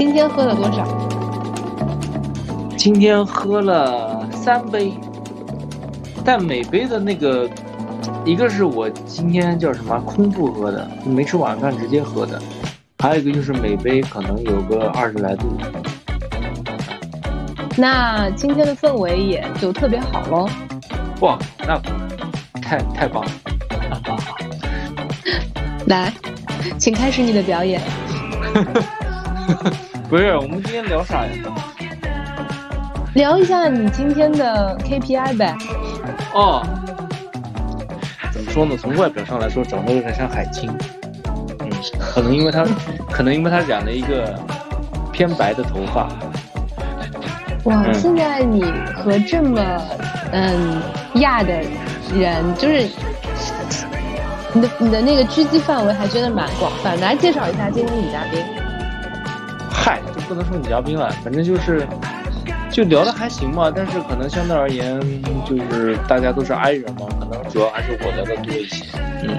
今天喝了多少？今天喝了三杯，但每杯的那个，一个是我今天叫什么空腹喝的，没吃晚饭直接喝的，还有一个就是每杯可能有个二十来度。那今天的氛围也就特别好喽。哇，那太太棒了！来，请开始你的表演。不是，我们今天聊啥呀？聊一下你今天的 KPI 呗。哦，怎么说呢？从外表上来说，长得有点像海清。嗯，可能因为他，可能因为他染了一个偏白的头发。哇，现在你和这么嗯亚的人，就是你的你的那个狙击范围还真的蛮广泛。来介绍一下今天女嘉宾。不能说女嘉宾了，反正就是。就聊的还行嘛，但是可能相对而言，就是大家都是 I 人嘛，可能主要还是我聊的多一些，嗯。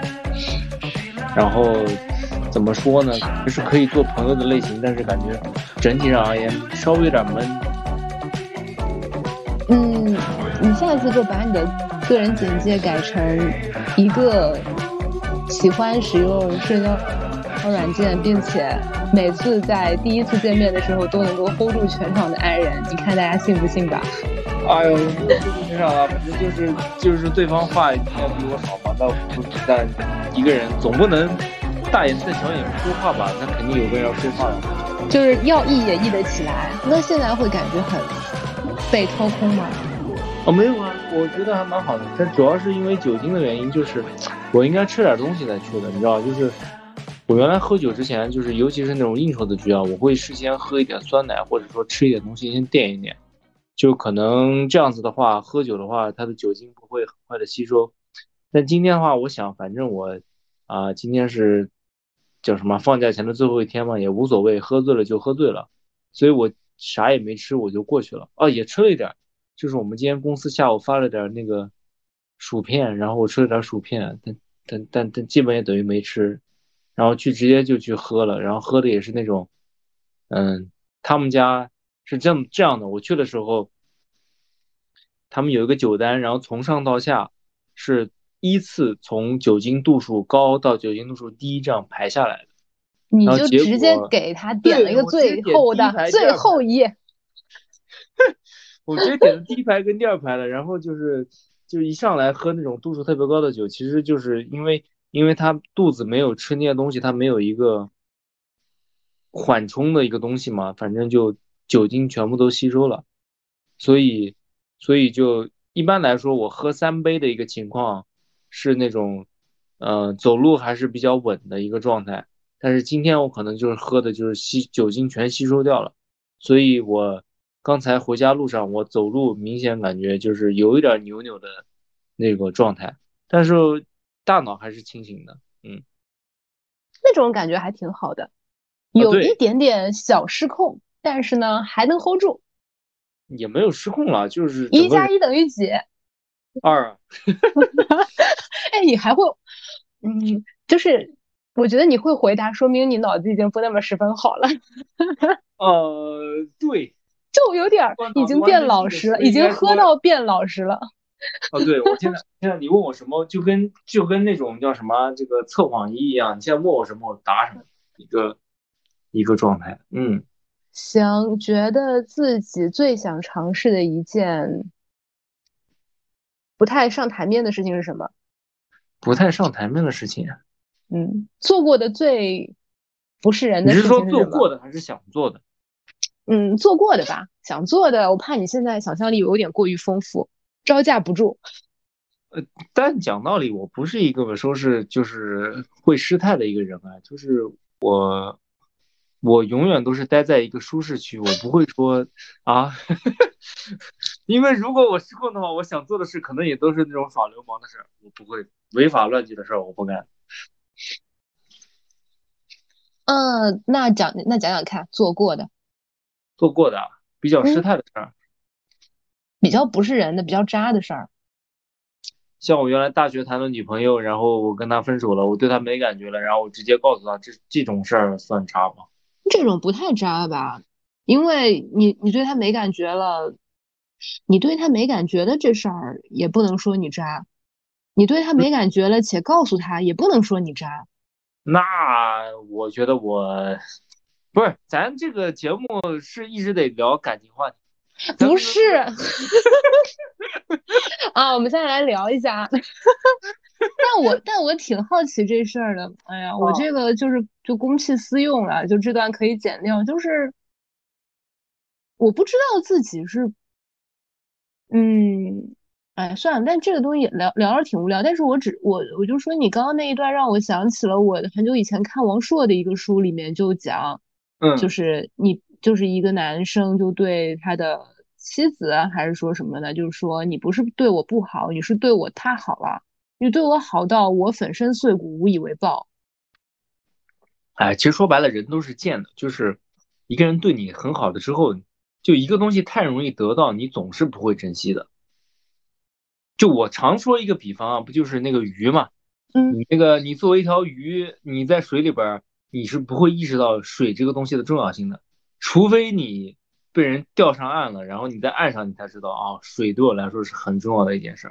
然后怎么说呢？就是可以做朋友的类型，但是感觉整体上而言稍微有点闷。嗯，你下次就把你的个人简介改成一个喜欢使用社交。软件，并且每次在第一次见面的时候都能够 hold 住全场的爱人，你看大家信不信吧？哎呦，全场啊，反正就是就是对方话一定要比我少嘛，那不但一个人总不能大眼瞪小眼不说话吧？那肯定有个人要说话的。就是要译也译得起来，那现在会感觉很被掏空吗？哦，没有啊，我觉得还蛮好的，但主要是因为酒精的原因，就是我应该吃点东西再去的，你知道，就是。我原来喝酒之前，就是尤其是那种应酬的局啊，我会事先喝一点酸奶，或者说吃一点东西先垫一垫，就可能这样子的话，喝酒的话，它的酒精不会很快的吸收。但今天的话，我想反正我啊，今天是叫什么放假前的最后一天嘛，也无所谓，喝醉了就喝醉了，所以我啥也没吃，我就过去了。哦，也吃了一点，就是我们今天公司下午发了点那个薯片，然后我吃了点薯片，但但但但基本也等于没吃。然后去直接就去喝了，然后喝的也是那种，嗯，他们家是这么这样的。我去的时候，他们有一个酒单，然后从上到下是依次从酒精度数高到酒精度数低这样排下来的。你就直接给他点了一个最后的最后一页。我直接点的 第一排跟第二排的，然后就是就一上来喝那种度数特别高的酒，其实就是因为。因为他肚子没有吃那些东西，他没有一个缓冲的一个东西嘛，反正就酒精全部都吸收了，所以，所以就一般来说，我喝三杯的一个情况是那种，呃，走路还是比较稳的一个状态。但是今天我可能就是喝的就是吸酒精全吸收掉了，所以我刚才回家路上我走路明显感觉就是有一点扭扭的那个状态，但是。大脑还是清醒的，嗯，那种感觉还挺好的，有一点点小失控，但是呢还能 hold 住，也没有失控了，就是一加一等于几？二。哎，你还会，嗯，就是我觉得你会回答，说明你脑子已经不那么十分好了。呃，对，就有点已经变老实了，已经喝到变老实了。哦，对，我现在现在你问我什么，就跟就跟那种叫什么这个测谎仪一样，你现在问我什么，我答什么，一个一个状态。嗯，行，觉得自己最想尝试的一件不太上台面的事情是什么？不太上台面的事情。嗯，做过的最不是人的。你是说做过的还是想做的？嗯，做过的吧，想做的，我怕你现在想象力有点过于丰富。招架不住，呃，但讲道理，我不是一个说是就是会失态的一个人啊，就是我，我永远都是待在一个舒适区，我不会说啊，因为如果我失控的话，我想做的事可能也都是那种耍流氓的事，我不会违法乱纪的事，我不干。嗯，那讲那讲讲看，做过的，做过的比较失态的事儿。比较不是人的，比较渣的事儿，像我原来大学谈的女朋友，然后我跟她分手了，我对她没感觉了，然后我直接告诉她，这这种事儿算渣吗？这种不太渣吧？因为你你对她没感觉了，你对她没感觉的这事儿也不能说你渣，你对她没感觉了且告诉她也不能说你渣。那我觉得我 不是，咱这个节目是一直得聊感情话题，不是。啊，我们现在来聊一下。但我但我挺好奇这事儿的。哎呀，我这个就是就公器私用了，就这段可以剪掉。就是我不知道自己是，嗯，哎，算了。但这个东西聊聊着挺无聊。但是我只我我就说你刚刚那一段让我想起了我很久以前看王朔的一个书，里面就讲，嗯，就是你就是一个男生就对他的妻子还是说什么呢，就是说你不是对我不好，你是对我太好了。你对我好到我粉身碎骨无以为报，哎，其实说白了，人都是贱的，就是一个人对你很好的之后，就一个东西太容易得到，你总是不会珍惜的。就我常说一个比方啊，不就是那个鱼嘛？嗯，你那个你作为一条鱼，你在水里边，你是不会意识到水这个东西的重要性的，除非你被人钓上岸了，然后你在岸上，你才知道啊，水对我来说是很重要的一件事。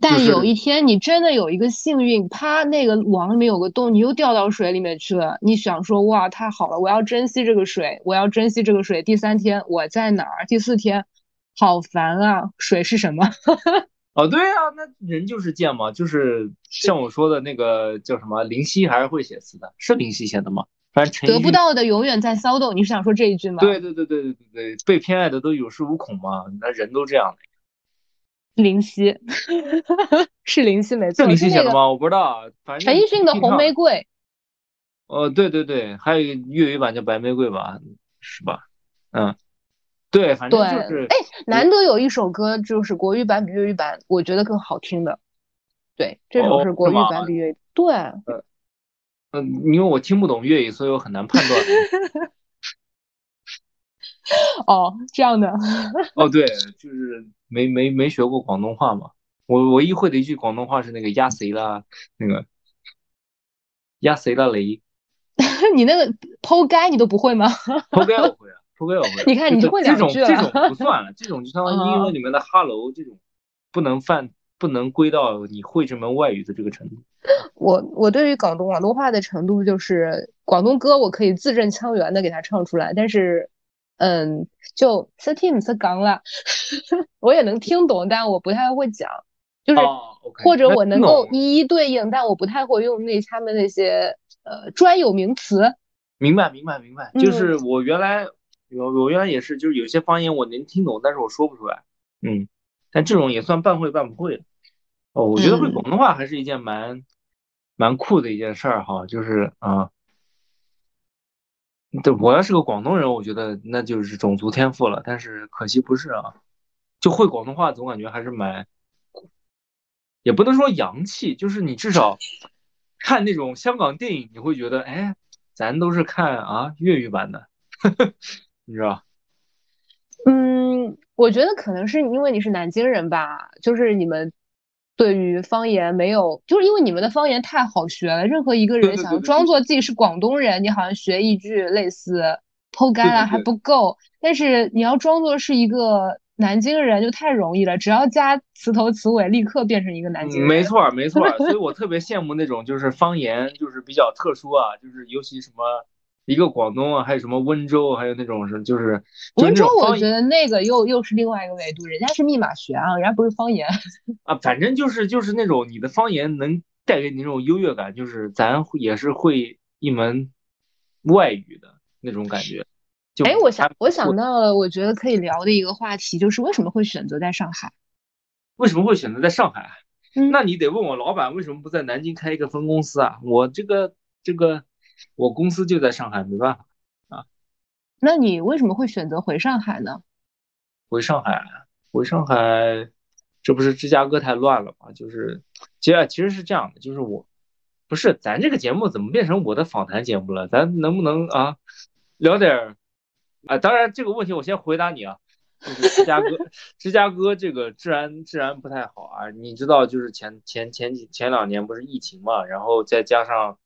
但有一天你真的有一个幸运，啪，那个网里面有个洞，你又掉到水里面去了。你想说哇，太好了，我要珍惜这个水，我要珍惜这个水。第三天我在哪儿？第四天，好烦啊！水是什么？哦，对啊，那人就是贱嘛，就是像我说的那个叫什么林夕还是会写词的，是林夕写的吗？反正得不到的永远在骚动。你是想说这一句吗？对对对对对对对，被偏爱的都有恃无恐嘛，那人都这样的。林夕 是林夕没错，是林夕写的吗？我不知道，反正陈奕迅的《红玫瑰》。哦，对对对，还有一个粤语版叫《白玫瑰》吧，是吧？嗯，对，反正就是，哎，难得有一首歌就是国语版比粤语版，我觉得更好听的。对，这首是国语版比粤语。对。嗯嗯，因为我听不懂粤语，所以我很难判断。哦，这样的。哦，对，就是。没没没学过广东话嘛？我唯一会的一句广东话是那个压谁啦，那个压谁啦雷。你那个抛该你都不会吗？抛该我会啊，抛该我会。你看你就会两句了。这种这种不算了，这种就相当于英文里面的 hello 这种，不能犯不能归到你会这门外语的这个程度。我我对于广东广东话的程度就是广东歌我可以字正腔圆的给他唱出来，但是。嗯，就识听唔识讲啦，我也能听懂，但我不太会讲，就是或者我能够一一对应，但我不太会用那他们那些呃专有名词。明白，明白，明白。就是我原来我我原来也是，就是有些方言我能听懂，但是我说不出来。嗯，但这种也算半会半不会的。哦，我觉得会广东话还是一件蛮蛮酷的一件事儿哈，就是啊。对，我要是个广东人，我觉得那就是种族天赋了。但是可惜不是啊，就会广东话，总感觉还是蛮，也不能说洋气，就是你至少看那种香港电影，你会觉得，哎，咱都是看啊粤语版的，你知道？嗯，我觉得可能是因为你是南京人吧，就是你们。对于方言没有，就是因为你们的方言太好学了。任何一个人想装作自己是广东人，你好像学一句类似“偷干了”还不够。但是你要装作是一个南京人，就太容易了。只要加词头词尾，立刻变成一个南京人。没错，没错。所以我特别羡慕那种就是方言就是比较特殊啊，就是尤其什么。一个广东啊，还有什么温州，还有那种是就是温州，我觉得那个又又是另外一个维度，人家是密码学啊，人家不是方言 啊，反正就是就是那种你的方言能带给你那种优越感，就是咱也是会一门外语的那种感觉。哎，我想我想到了，我觉得可以聊的一个话题就是为什么会选择在上海？为什么会选择在上海？那你得问我老板为什么不在南京开一个分公司啊？我这个这个。我公司就在上海，没办法啊。那你为什么会选择回上海呢？回上海，回上海，这不是芝加哥太乱了吗？就是，其实其实是这样的，就是我，不是咱这个节目怎么变成我的访谈节目了？咱能不能啊聊点儿啊？当然这个问题我先回答你啊，就是芝加哥，芝加哥这个治安治安不太好啊。你知道，就是前前前几前两年不是疫情嘛，然后再加上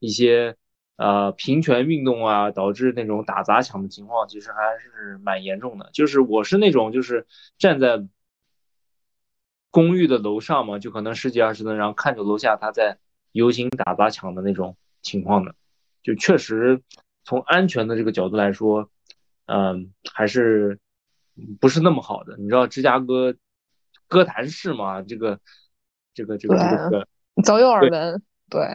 一些。呃平权运动啊，导致那种打砸抢的情况，其实还是蛮严重的。就是我是那种就是站在公寓的楼上嘛，就可能十几二十层，然后看着楼下他在游行打砸抢的那种情况的，就确实从安全的这个角度来说，嗯，还是不是那么好的。你知道芝加哥哥谭市嘛？这个这个这个这个早有耳闻。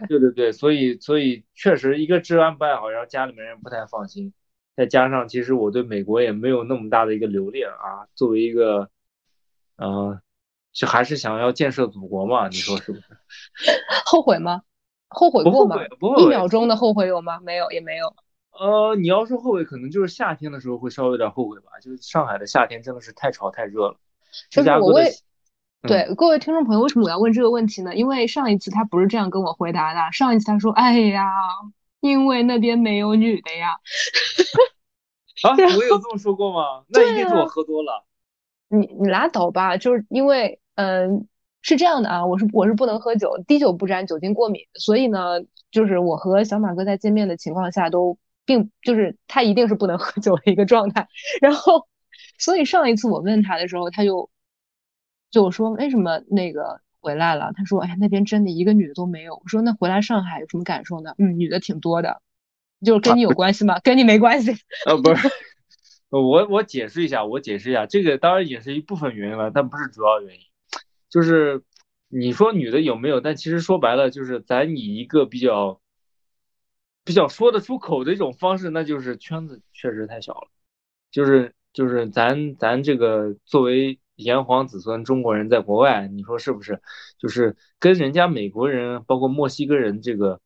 对对对对，所以所以确实一个治安不太好，然后家里面人不太放心，再加上其实我对美国也没有那么大的一个留恋啊。作为一个，嗯，就还是想要建设祖国嘛，你说是不是？后悔吗？后悔过吗？一秒钟的后悔有吗？没有，也没有。呃，你要说后悔，可能就是夏天的时候会稍微有点后悔吧。就是上海的夏天真的是太潮太热了。就是我为。对各位听众朋友，为什么我要问这个问题呢？因为上一次他不是这样跟我回答的。上一次他说：“哎呀，因为那边没有女的呀。”啊，我有这么说过吗？那一定是我喝多了。你你拉倒吧，就是因为嗯是这样的啊，我是我是不能喝酒，滴酒不沾，酒精过敏，所以呢，就是我和小马哥在见面的情况下都并就是他一定是不能喝酒的一个状态。然后，所以上一次我问他的时候，他就。就我说为什么那个回来了？他说：“哎呀，那边真的一个女的都没有。”我说：“那回来上海有什么感受呢？”嗯，女的挺多的，就是跟你有关系吗？跟你没关系。呃，不是，我我解释一下，我解释一下，这个当然也是一部分原因了，但不是主要原因。就是你说女的有没有？但其实说白了，就是咱以一个比较比较说得出口的一种方式，那就是圈子确实太小了。就是就是咱咱这个作为。炎黄子孙中国人在国外，你说是不是？就是跟人家美国人，包括墨西哥人这个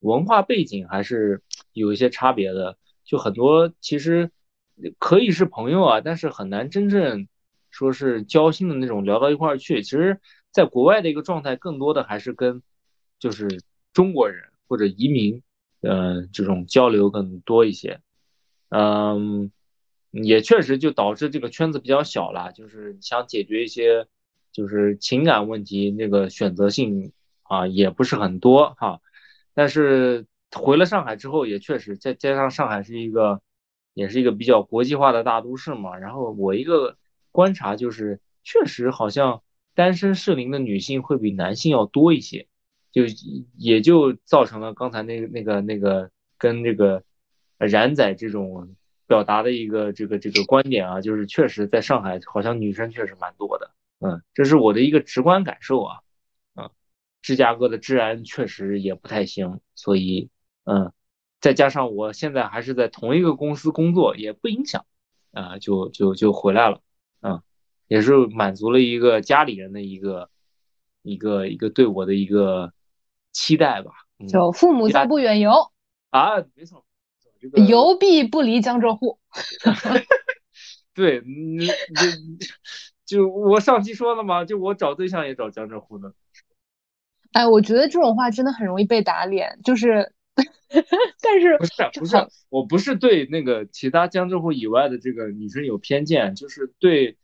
文化背景还是有一些差别的。就很多其实可以是朋友啊，但是很难真正说是交心的那种聊到一块儿去。其实，在国外的一个状态，更多的还是跟就是中国人或者移民，呃，这种交流更多一些。嗯。也确实就导致这个圈子比较小了，就是想解决一些就是情感问题，那个选择性啊也不是很多哈。但是回了上海之后，也确实再加上上海是一个也是一个比较国际化的大都市嘛。然后我一个观察就是，确实好像单身适龄的女性会比男性要多一些，就也就造成了刚才那个那个那个跟这个冉仔这种。表达的一个这个这个观点啊，就是确实在上海好像女生确实蛮多的，嗯，这是我的一个直观感受啊，嗯，芝加哥的治安确实也不太行，所以嗯，再加上我现在还是在同一个公司工作，也不影响，啊，就就就回来了，嗯，也是满足了一个家里人的一个一个一个对我的一个期待吧，就父母在不远游啊，没错。游必不离江浙沪。对，你就就我上期说了嘛，就我找对象也找江浙沪的。哎，我觉得这种话真的很容易被打脸，就是，但是不是不是，我不是对那个其他江浙沪以外的这个女生有偏见，就是对，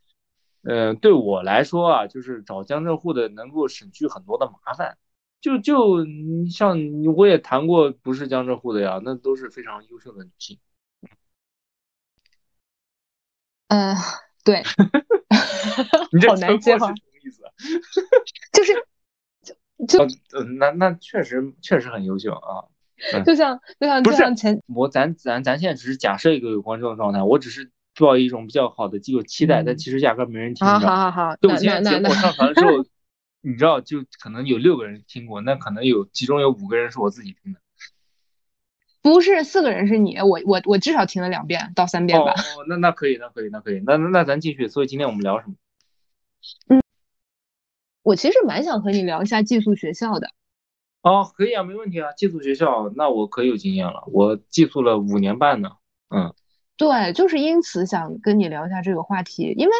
呃，对我来说啊，就是找江浙沪的能够省去很多的麻烦。就就你像我也谈过不是江浙沪的呀，那都是非常优秀的女性。嗯，对。你这好难接话。什么意思？就是 就就那那确实确实很优秀啊。就像就像就像前我咱咱咱现在只是假设一个有观众的状态，我只是抱一种比较好的机构期待，但其实压根没人听。好好好，对我今天节目上传的时候。你知道，就可能有六个人听过，那可能有其中有五个人是我自己听的，不是四个人是你，我我我至少听了两遍到三遍吧。哦，那那可以，那可以，那可以，那那咱继续。所以今天我们聊什么？嗯，我其实蛮想和你聊一下寄宿学校的。哦，可以啊，没问题啊。寄宿学校，那我可有经验了，我寄宿了五年半呢。嗯，对，就是因此想跟你聊一下这个话题，因为。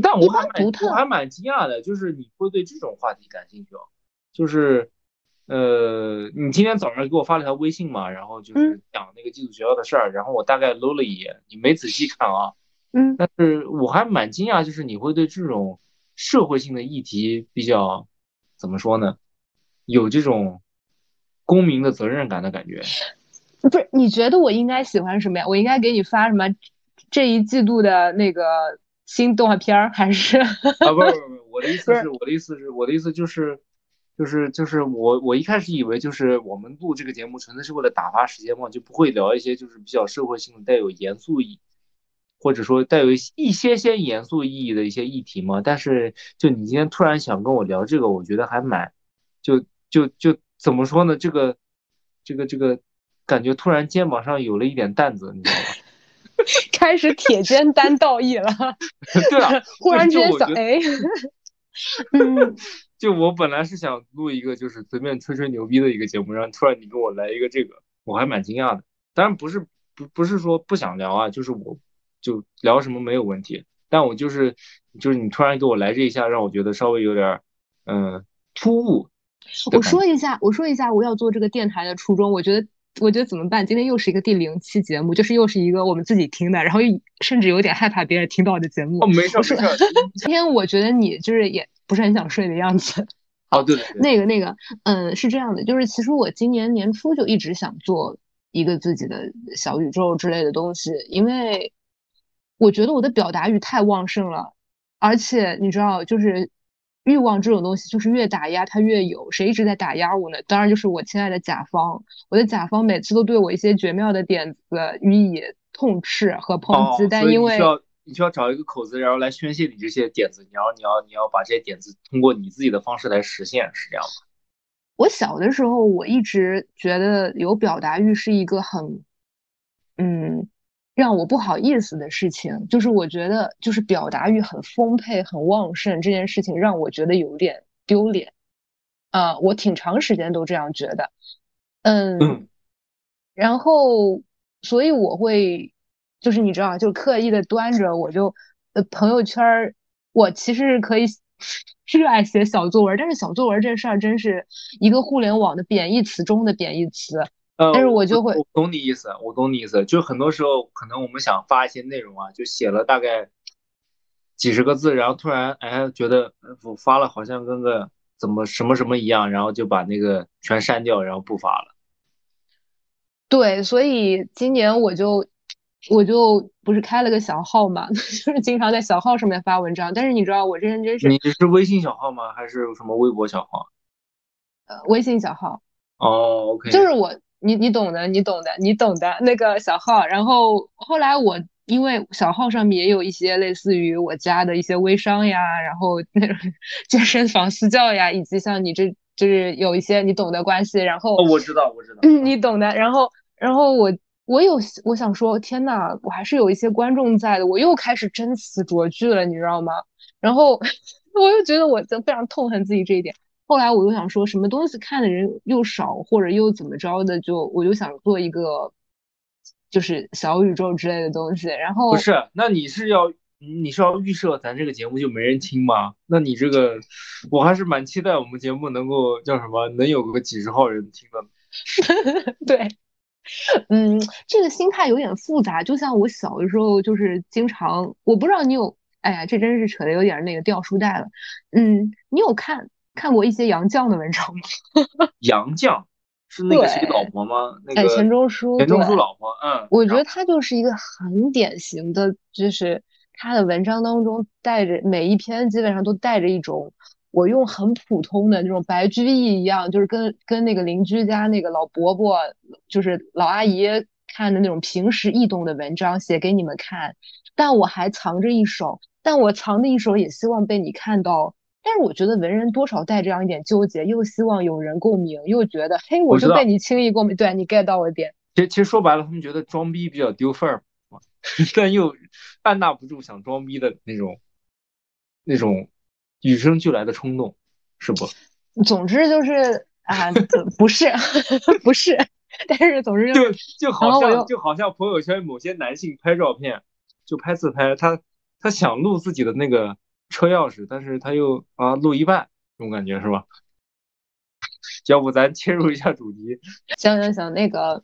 但我还蛮我还蛮惊讶的，就是你会对这种话题感兴趣哦。就是，呃，你今天早上给我发了条微信嘛，然后就是讲那个寄宿学校的事儿，然后我大概搂了一眼，你没仔细看啊。嗯。但是我还蛮惊讶，就是你会对这种社会性的议题比较，怎么说呢？有这种公民的责任感的感觉。不是，你觉得我应该喜欢什么呀？我应该给你发什么这一季度的那个新动画片儿，还是？啊，不不不，我的意思 是，我的意思是，我的意思就是，就是就是我我一开始以为就是我们录这个节目纯粹是为了打发时间嘛，就不会聊一些就是比较社会性的、带有严肃意，或者说带有一些些严肃意义的一些议题嘛。但是就你今天突然想跟我聊这个，我觉得还蛮，就就就怎么说呢？这个这个这个。感觉突然肩膀上有了一点担子，你知道吗？开始铁肩担道义了。对啊，忽然之间想，哎，嗯，就我本来是想录一个就是随便吹吹牛逼的一个节目，然后突然你给我来一个这个，我还蛮惊讶的。当然不是不不是说不想聊啊，就是我就聊什么没有问题，但我就是就是你突然给我来这一下，让我觉得稍微有点嗯突兀。我说一下，我说一下我要做这个电台的初衷，我觉得。我觉得怎么办？今天又是一个第零期节目，就是又是一个我们自己听的，然后又甚至有点害怕别人听到的节目。哦，没事没事。今天我觉得你就是也不是很想睡的样子。哦，对对。那个那个，嗯，是这样的，就是其实我今年年初就一直想做一个自己的小宇宙之类的东西，因为我觉得我的表达欲太旺盛了，而且你知道，就是。欲望这种东西，就是越打压它越有。谁一直在打压我呢？当然就是我亲爱的甲方。我的甲方每次都对我一些绝妙的点子予以痛斥和抨击，但因为你需要你需要找一个口子，然后来宣泄你这些点子。你要你要你要把这些点子通过你自己的方式来实现，是这样吗？我小的时候，我一直觉得有表达欲是一个很，嗯。让我不好意思的事情，就是我觉得就是表达欲很丰沛、很旺盛这件事情，让我觉得有点丢脸。啊，我挺长时间都这样觉得。嗯，然后所以我会，就是你知道，就刻意的端着，我就呃朋友圈儿，我其实是可以热爱写小作文，但是小作文这事儿真是一个互联网的贬义词中的贬义词。但是我就会，我懂你意思，我懂你意思。就很多时候，可能我们想发一些内容啊，就写了大概几十个字，然后突然哎觉得我发了好像跟个怎么什么什么一样，然后就把那个全删掉，然后不发了。对，所以今年我就我就不是开了个小号嘛，就是经常在小号上面发文章。但是你知道我这人真是，你是微信小号吗？还是什么微博小号？呃，微信小号。哦，OK，就是我。你你懂的，你懂的，你懂的那个小号。然后后来我因为小号上面也有一些类似于我家的一些微商呀，然后那种健身房私教呀，以及像你这就是有一些你懂的关系。然后哦我知道，我知道，嗯你懂的。然后然后我我有我想说，天呐，我还是有一些观众在的。我又开始真词酌句了，你知道吗？然后 我又觉得我非常痛恨自己这一点。后来我又想说什么东西看的人又少，或者又怎么着的，就我就想做一个就是小宇宙之类的东西。然后不是，那你是要你是要预设咱这个节目就没人听吗？那你这个我还是蛮期待我们节目能够叫什么，能有个几十号人听的。对，嗯，这个心态有点复杂。就像我小的时候，就是经常，我不知道你有，哎呀，这真是扯的有点那个掉书袋了。嗯，你有看？看过一些杨绛的文章吗？杨绛是那个谁老婆吗？那个钱钟书，钱钟书老婆。嗯，我觉得他就是一个很典型的，就是他的文章当中带着每一篇基本上都带着一种我用很普通的那种白居易一样，就是跟跟那个邻居家那个老伯伯，就是老阿姨看的那种平时易懂的文章写给你们看，但我还藏着一手，但我藏的一手也希望被你看到。但是我觉得文人多少带这样一点纠结，又希望有人共鸣，又觉得嘿，我就被你轻易共鸣，对你 get 到我点。其实其实说白了，他们觉得装逼比较丢份儿，但又按捺不住想装逼的那种那种与生俱来的冲动，是不？总之就是啊，不是 不是，但是总之就就好像就好像朋友圈某些男性拍照片，就拍自拍，他他想录自己的那个。车钥匙，但是他又啊录一半，这种感觉是吧？要不咱切入一下主题？行行行，那个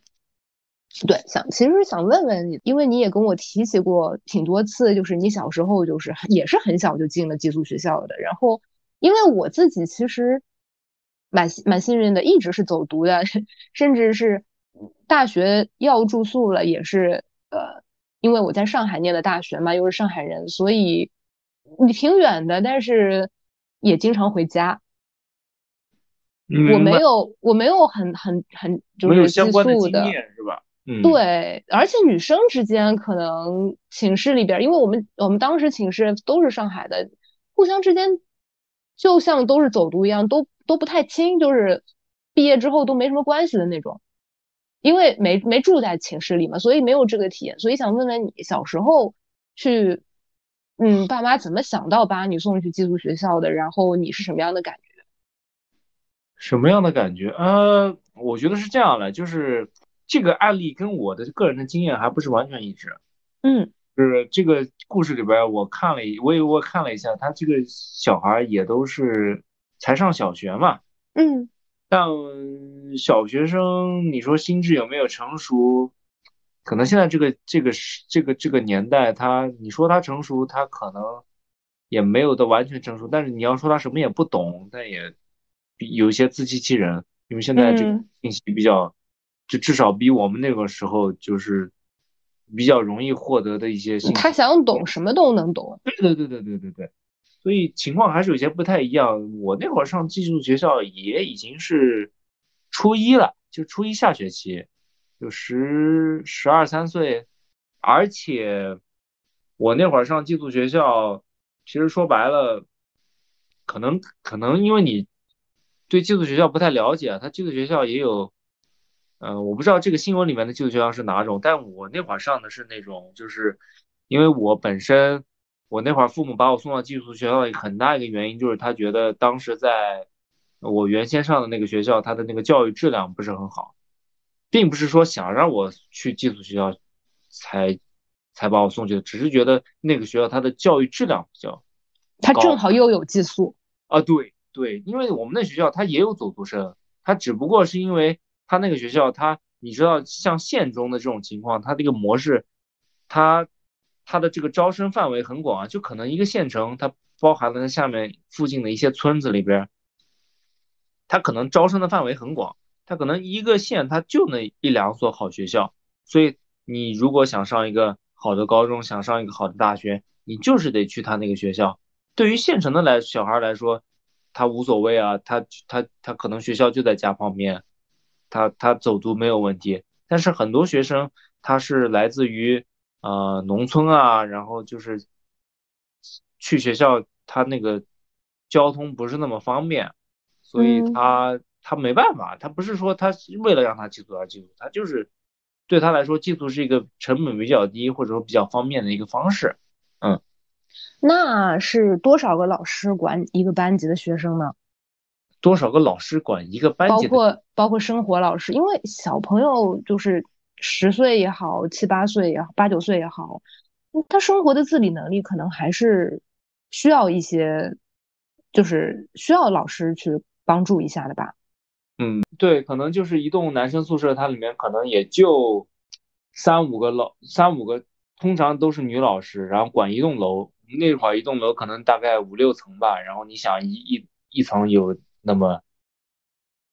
对，想其实想问问你，因为你也跟我提起过挺多次，就是你小时候就是也是很小就进了寄宿学校的。然后，因为我自己其实蛮蛮幸运的，一直是走读的，甚至是大学要住宿了，也是呃，因为我在上海念的大学嘛，又是上海人，所以你挺远的，但是也经常回家。我没有，我没有很很很就是寄宿的，是吧？嗯，对，而且女生之间可能寝室里边，因为我们我们当时寝室都是上海的，互相之间就像都是走读一样，都都不太亲，就是毕业之后都没什么关系的那种，因为没没住在寝室里嘛，所以没有这个体验。所以想问问你，小时候去，嗯，爸妈怎么想到把你送去寄宿学校的？然后你是什么样的感觉？什么样的感觉？呃，我觉得是这样的，就是这个案例跟我的个人的经验还不是完全一致。嗯，就是这个故事里边，我看了，我也我看了一下，他这个小孩也都是才上小学嘛。嗯，但小学生，你说心智有没有成熟？可能现在这个这个是这个这个年代，他你说他成熟，他可能也没有的完全成熟。但是你要说他什么也不懂，但也。有一些自欺欺人，因为现在这个信息比较，就至少比我们那个时候就是比较容易获得的一些信息。他想懂什么都能懂。对对对对对对对，所以情况还是有些不太一样。我那会儿上寄宿学校也已经是初一了，就初一下学期，就十十二三岁，而且我那会儿上寄宿学校，其实说白了，可能可能因为你。对寄宿学校不太了解，他寄宿学校也有，嗯，我不知道这个新闻里面的寄宿学校是哪种，但我那会儿上的是那种，就是因为我本身，我那会儿父母把我送到寄宿学校很大一个原因就是他觉得当时在我原先上的那个学校，他的那个教育质量不是很好，并不是说想让我去寄宿学校才才把我送去的，只是觉得那个学校它的教育质量比较，它正好又有寄宿啊，对。对，因为我们那学校它也有走读生，它只不过是因为它那个学校，它你知道像县中的这种情况，它这个模式，它它的这个招生范围很广啊，就可能一个县城它包含了它下面附近的一些村子里边，它可能招生的范围很广，它可能一个县他就那一两所好学校，所以你如果想上一个好的高中，想上一个好的大学，你就是得去他那个学校。对于县城的来小孩来说，他无所谓啊，他他他可能学校就在家旁边，他他走读没有问题。但是很多学生他是来自于呃农村啊，然后就是去学校他那个交通不是那么方便，所以他他没办法，他不是说他为了让他寄宿而寄宿，他就是对他来说寄宿是一个成本比较低或者说比较方便的一个方式，嗯。那是多少个老师管一个班级的学生呢？多少个老师管一个班级？包括包括生活老师，因为小朋友就是十岁也好，七八岁也好，八九岁也好，他生活的自理能力可能还是需要一些，就是需要老师去帮助一下的吧。嗯，对，可能就是一栋男生宿舍，它里面可能也就三五个老三五个，通常都是女老师，然后管一栋楼。那会儿一栋楼可能大概五六层吧，然后你想一一一层有那么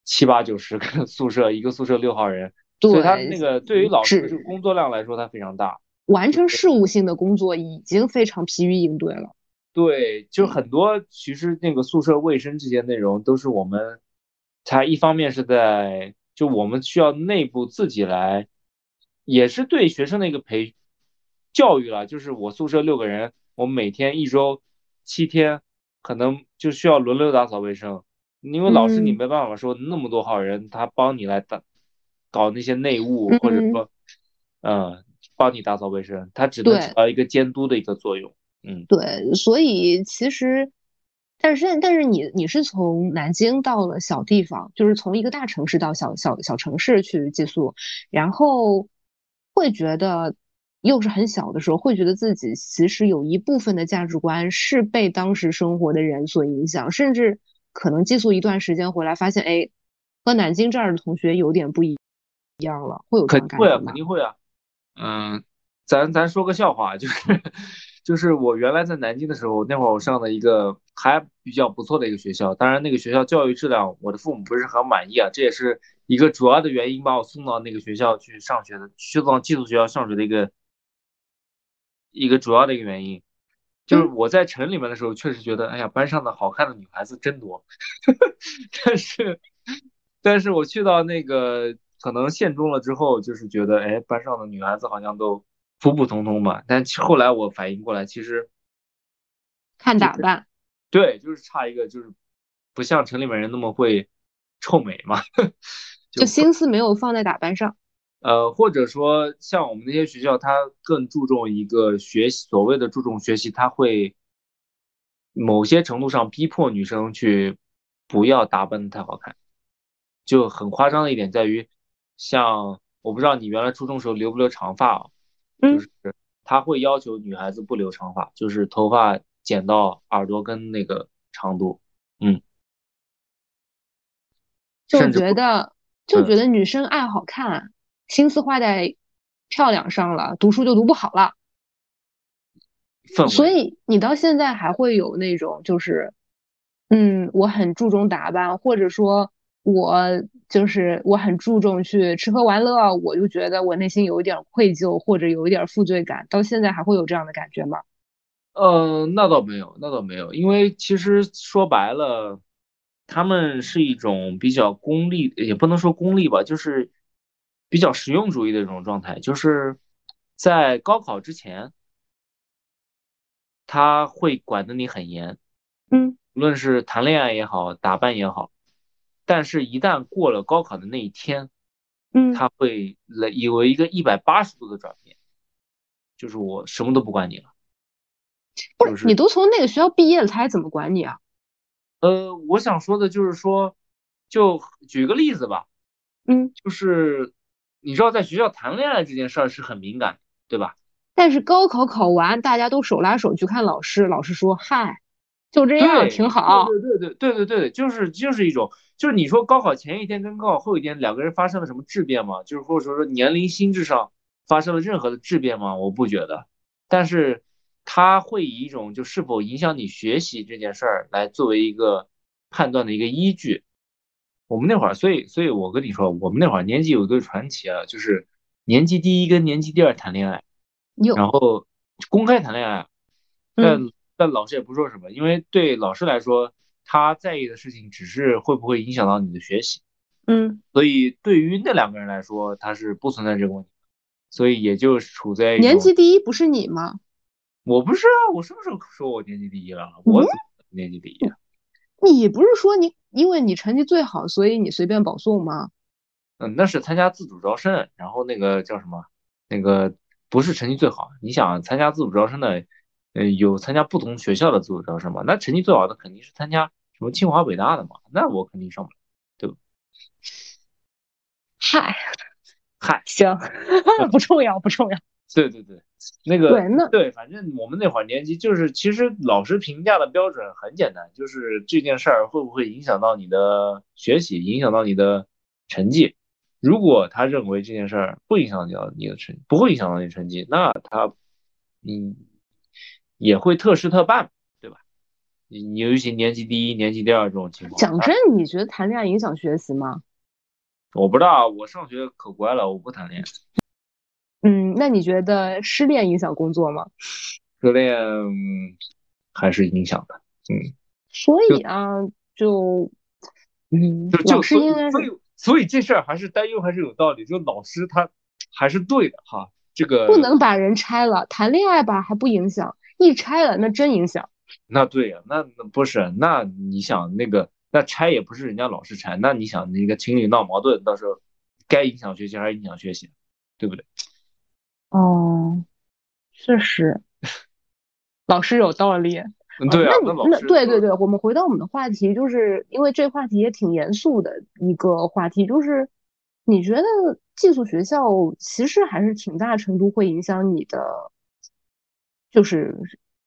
七八九十个 宿舍，一个宿舍六号人，所以他那个对于老师这个工作量来说，他非常大，完成事务性的工作已经非常疲于应对了。对，就很多其实那个宿舍卫生这些内容都是我们，他一方面是在就我们需要内部自己来，也是对学生的一个培教育了，就是我宿舍六个人。我每天一周七天，可能就需要轮流打扫卫生，因为老师你没办法说那么多号人他帮你来打搞那些内务，或者说嗯帮你打扫卫生，他只能起到一个监督的一个作用。嗯，对，所以其实，但是但是你你是从南京到了小地方，就是从一个大城市到小小小城市去寄宿，然后会觉得。又是很小的时候，会觉得自己其实有一部分的价值观是被当时生活的人所影响，甚至可能寄宿一段时间回来，发现哎，和南京这儿的同学有点不一样了，会有这种感觉会啊，肯定会啊。嗯，咱咱说个笑话，就是就是我原来在南京的时候，那会儿我上的一个还比较不错的一个学校，当然那个学校教育质量，我的父母不是很满意啊，这也是一个主要的原因，把我送到那个学校去上学的，去到寄宿学校上学的一个一个主要的一个原因。就是我在城里面的时候，确实觉得，哎呀，班上的好看的女孩子真多，但是，但是我去到那个可能县中了之后，就是觉得，哎，班上的女孩子好像都普普通通吧。但后来我反应过来，其实看打扮，对，就是差一个，就是不像城里面人那么会臭美嘛，就心思没有放在打扮上。呃，或者说像我们那些学校，它更注重一个学习，所谓的注重学习，它会某些程度上逼迫女生去不要打扮的太好看，就很夸张的一点在于，像我不知道你原来初中时候留不留长发啊，就是他会要求女孩子不留长发，就是头发剪到耳朵跟那个长度，嗯，就觉得就觉得女生爱好看。心思花在漂亮上了，读书就读不好了。所以你到现在还会有那种，就是，嗯，我很注重打扮，或者说，我就是我很注重去吃喝玩乐，我就觉得我内心有一点愧疚，或者有一点负罪感。到现在还会有这样的感觉吗？呃，那倒没有，那倒没有，因为其实说白了，他们是一种比较功利，也不能说功利吧，就是。比较实用主义的一种状态，就是在高考之前，他会管的你很严，嗯，无论是谈恋爱也好，打扮也好，但是，一旦过了高考的那一天，嗯，他会来有一个一百八十度的转变，就是我什么都不管你了，不是你都从那个学校毕业了，他还怎么管你啊？呃，我想说的就是说，就举个例子吧，嗯，就是。你知道在学校谈恋爱这件事儿是很敏感，对吧？但是高考考完，大家都手拉手去看老师，老师说：“嗨，就这样，挺好。”对对对对对对对，就是就是一种，就是你说高考前一天跟高考后一天两个人发生了什么质变吗？就是或者说说年龄心智上发生了任何的质变吗？我不觉得，但是他会以一种就是否影响你学习这件事儿来作为一个判断的一个依据。我们那会儿，所以，所以我跟你说，我们那会儿年级有一对传奇啊，就是年级第一跟年级第二谈恋爱，然后公开谈恋爱，但但老师也不说什么，因为对老师来说，他在意的事情只是会不会影响到你的学习，嗯，所以对于那两个人来说，他是不存在这个问题，所以也就处在年级第一不是你吗？我不是啊，我什么时候说我年级第一了？我年级第一。你不是说你因为你成绩最好，所以你随便保送吗？嗯，那是参加自主招生，然后那个叫什么？那个不是成绩最好。你想参加自主招生的，嗯，有参加不同学校的自主招生吗？那成绩最好的肯定是参加什么清华北大的嘛？那我肯定上不了，对吧？嗨，嗨，行，不重要，不重要。对对对，那个对那对，反正我们那会儿年级就是，其实老师评价的标准很简单，就是这件事儿会不会影响到你的学习，影响到你的成绩。如果他认为这件事儿不影响到你的成，不会影响到你成绩，那他嗯也会特事特办，对吧？你你尤其年级第一、年级第二这种情况。讲真，你觉得谈恋爱影响学习吗？我不知道，我上学可乖了，我不谈恋爱。嗯，那你觉得失恋影响工作吗？失恋还是影响的，嗯。所以啊，就嗯，老师应该所以所以这事儿还是担忧还是有道理，就老师他还是对的哈。这个不能把人拆了，谈恋爱吧还不影响，一拆了那真影响。那对呀，那那不是，那你想那个那拆也不是人家老师拆，那你想那个情侣闹矛盾，到时候该影响学习还是影响学习，对不对？哦，确实，老师有道理。对啊，那你那对对对，我们回到我们的话题，就是因为这话题也挺严肃的一个话题，就是你觉得寄宿学校其实还是挺大程度会影响你的，就是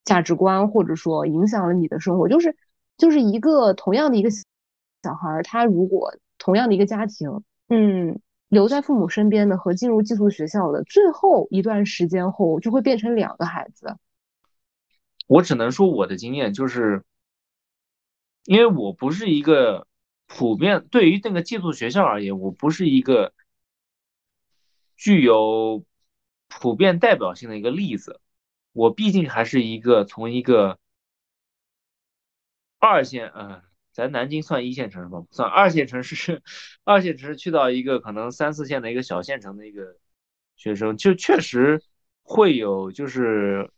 价值观，或者说影响了你的生活，就是就是一个同样的一个小孩，他如果同样的一个家庭，嗯。留在父母身边的和进入寄宿学校的最后一段时间后，就会变成两个孩子。我只能说我的经验就是，因为我不是一个普遍对于那个寄宿学校而言，我不是一个具有普遍代表性的一个例子。我毕竟还是一个从一个二线，嗯，咱南京算一线城市吗？不算，二线城市，二线城市去到一个可能三四线的一个小县城的一个学生，就确实会有就是。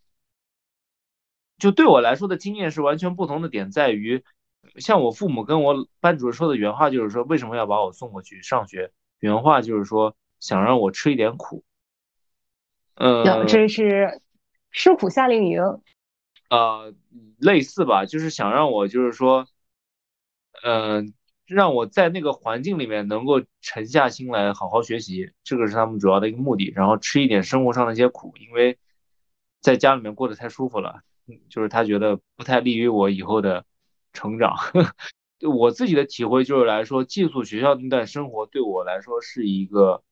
就对我来说的经验是完全不同的点在于，像我父母跟我班主任说的原话就是说，为什么要把我送过去上学？原话就是说，想让我吃一点苦。呃，这是吃苦夏令营。呃，类似吧，就是想让我就是说，嗯，让我在那个环境里面能够沉下心来好好学习，这个是他们主要的一个目的。然后吃一点生活上的一些苦，因为在家里面过得太舒服了。就是他觉得不太利于我以后的成长。我自己的体会就是来说，寄宿学校那段生活对我来说是一个，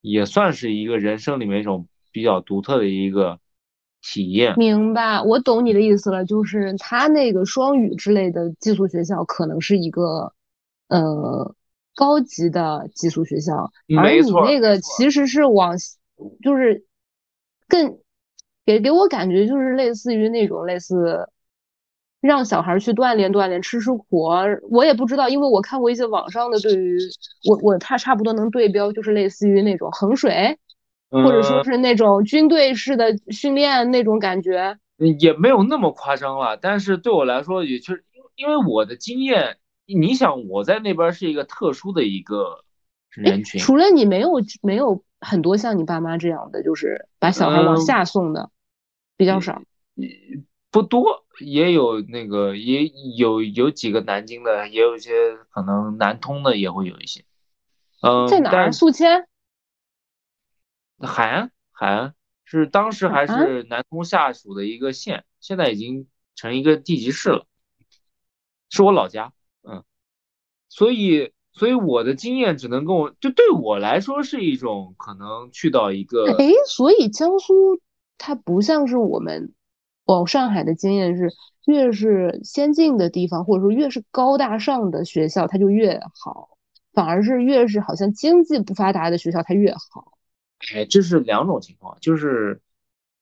也算是一个人生里面一种比较独特的一个体验。明白，我懂你的意思了。就是他那个双语之类的寄宿学校，可能是一个呃高级的寄宿学校，而你那个其实是往就是更。给给我感觉就是类似于那种类似，让小孩去锻炼锻炼，吃吃苦。我也不知道，因为我看过一些网上的，对于我我他差不多能对标，就是类似于那种衡水，或者说是那种军队式的训练那种感觉。也没有那么夸张了，但是对我来说，也确实因为我的经验，你想我在那边是一个特殊的一个人群。除了你，没有没有很多像你爸妈这样的，就是把小孩往下送的。比较少，不多，也有那个，也有有几个南京的，也有一些可能南通的也会有一些。嗯，在哪儿？宿迁？海安，海安是当时还是南通下属的一个县，现在已经成一个地级市了，是我老家。嗯，所以，所以我的经验只能跟我就对我来说是一种可能去到一个。哎，所以江苏。它不像是我们往上海的经验是，越是先进的地方，或者说越是高大上的学校，它就越好；反而是越是好像经济不发达的学校，它越好。哎，这是两种情况，就是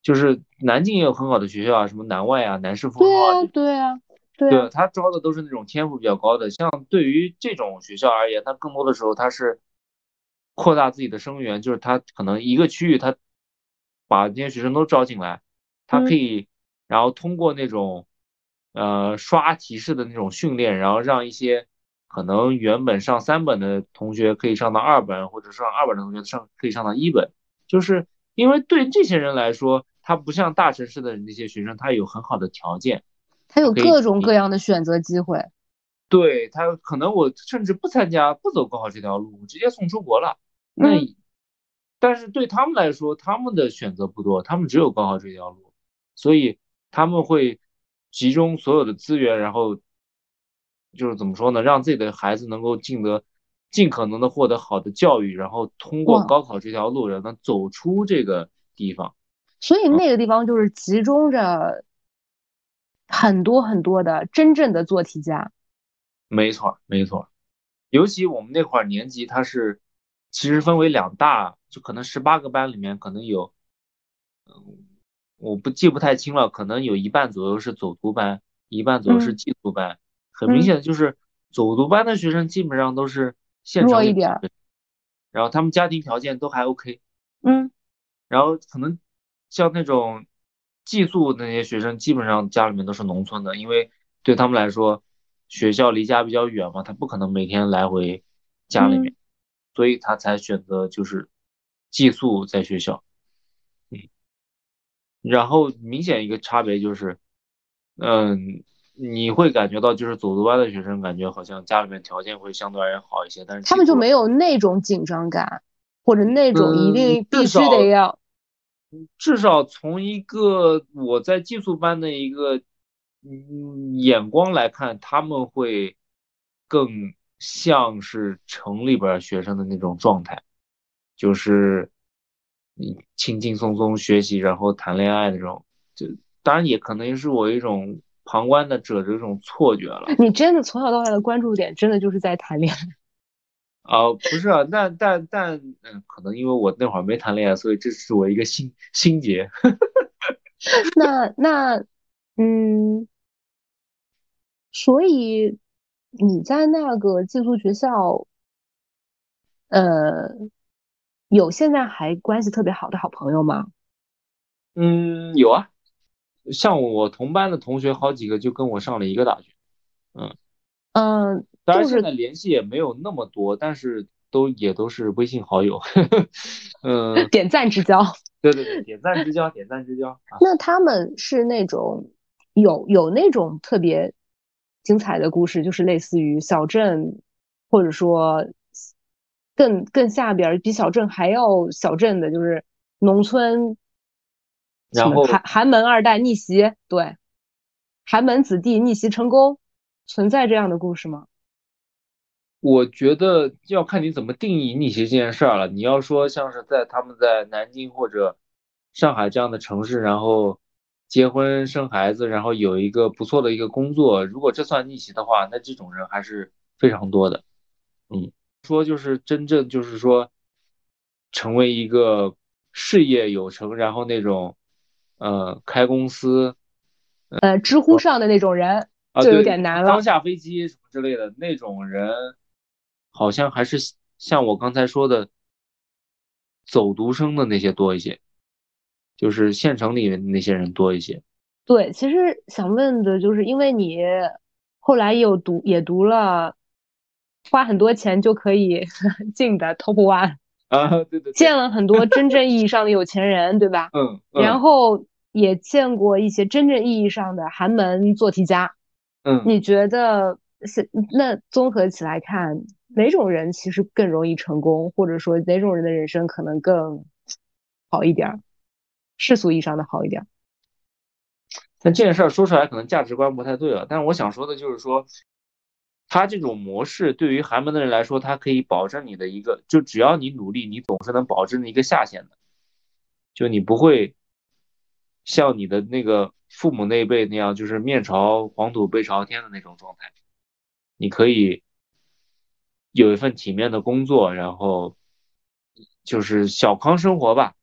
就是南京也有很好的学校啊，什么南外啊、南师附对啊，对啊，对啊，他招的都是那种天赋比较高的。像对于这种学校而言，它更多的时候它是扩大自己的生源，就是它可能一个区域它。把这些学生都招进来，他可以，然后通过那种，呃，刷题式的那种训练，然后让一些可能原本上三本的同学可以上到二本，或者上二本的同学上可以上到一本，就是因为对这些人来说，他不像大城市的那些学生，他有很好的条件，他有各种各样的选择机会。对他可能我甚至不参加，不走高考这条路，我直接送出国了。那。但是对他们来说，他们的选择不多，他们只有高考这条路，所以他们会集中所有的资源，然后就是怎么说呢，让自己的孩子能够尽得尽可能的获得好的教育，然后通过高考这条路，让他走出这个地方。所以那个地方就是集中着很多很多的真正的做题家。没错，没错，尤其我们那会儿年级，它是其实分为两大。就可能十八个班里面可能有，嗯，我不记不太清了，可能有一半左右是走读班，一半左右是寄宿班。很明显的就是走读班的学生基本上都是县城一点，然后他们家庭条件都还 OK，嗯，然后可能像那种寄宿那些学生，基本上家里面都是农村的，因为对他们来说学校离家比较远嘛，他不可能每天来回家里面，所以他才选择就是。寄宿在学校，嗯，然后明显一个差别就是，嗯，你会感觉到就是走读班的学生感觉好像家里面条件会相对而言好一些，但是他们就没有那种紧张感，或者那种一定必须得要，至少从一个我在寄宿班的一个嗯眼光来看，他们会更像是城里边学生的那种状态。就是你轻轻松松学习，然后谈恋爱那种，就当然也可能是我一种旁观的者的一种错觉了。你真的从小到大的关注点，真的就是在谈恋爱？啊，不是啊，但但但，嗯，可能因为我那会儿没谈恋爱，所以这是我一个心心结。那那，嗯，所以你在那个寄宿学校，呃，有现在还关系特别好的好朋友吗？嗯，有啊，像我同班的同学好几个就跟我上了一个大学，嗯嗯。当然，现在联系也没有那么多，但是都也都是微信好友，嗯，点赞之交。对对对，点赞之交，点赞之交。那他们是那种有有那种特别精彩的故事，就是类似于小镇，或者说更更下边比小镇还要小镇的，就是农村，然后寒寒门二代逆袭，对，寒门子弟逆袭成功，存在这样的故事吗？我觉得要看你怎么定义逆袭这件事儿了。你要说像是在他们在南京或者上海这样的城市，然后结婚生孩子，然后有一个不错的一个工作，如果这算逆袭的话，那这种人还是非常多的。嗯，说就是真正就是说成为一个事业有成，然后那种呃开公司，呃知乎上的那种人就有点难了，刚下飞机什么之类的那种人。好像还是像我刚才说的，走读生的那些多一些，就是县城里面那些人多一些。对，其实想问的就是，因为你后来有读也读了，花很多钱就可以 进的 Top One 啊，对对，见了很多真正意义上的有钱人，对吧？嗯，然后也见过一些真正意义上的寒门做题家。嗯，你觉得是那综合起来看？哪种人其实更容易成功，或者说哪种人的人生可能更好一点，世俗意义上的好一点？但这件事儿说出来可能价值观不太对了，但是我想说的就是说，他这种模式对于寒门的人来说，他可以保证你的一个，就只要你努力，你总是能保证一个下限的，就你不会像你的那个父母那一辈那样，就是面朝黄土背朝天的那种状态，你可以。有一份体面的工作，然后就是小康生活吧，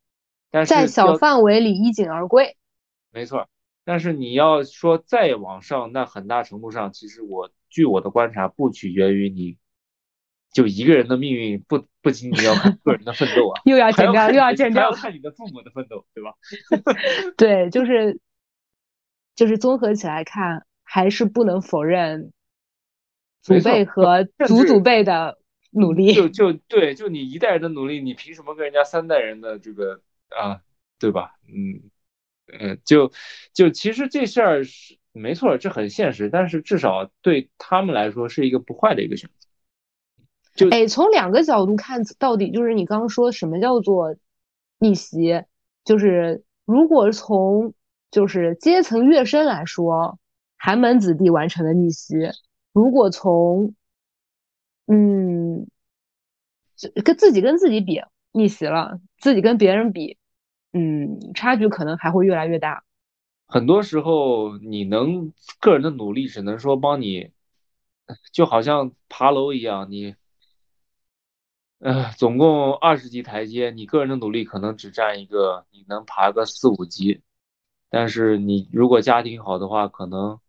但是在小范围里衣锦而归，没错。但是你要说再往上，那很大程度上，其实我据我的观察，不取决于你，就一个人的命运，不不仅仅要看个人的奋斗啊，又要减掉，又要减掉，要看你的父母的奋斗，对吧？对，就是就是综合起来看，还是不能否认。祖辈和祖祖辈的努力，就就对，就你一代人的努力，你凭什么跟人家三代人的这个啊，对吧？嗯嗯，就就其实这事儿是没错，这很现实，但是至少对他们来说是一个不坏的一个选择。就哎，从两个角度看，到底就是你刚刚说什么叫做逆袭？就是如果从就是阶层跃升来说，寒门子弟完成了逆袭。如果从，嗯，跟自己跟自己比逆袭了，自己跟别人比，嗯，差距可能还会越来越大。很多时候，你能个人的努力只能说帮你，就好像爬楼一样，你，呃，总共二十级台阶，你个人的努力可能只占一个，你能爬个四五级，但是你如果家庭好的话，可能。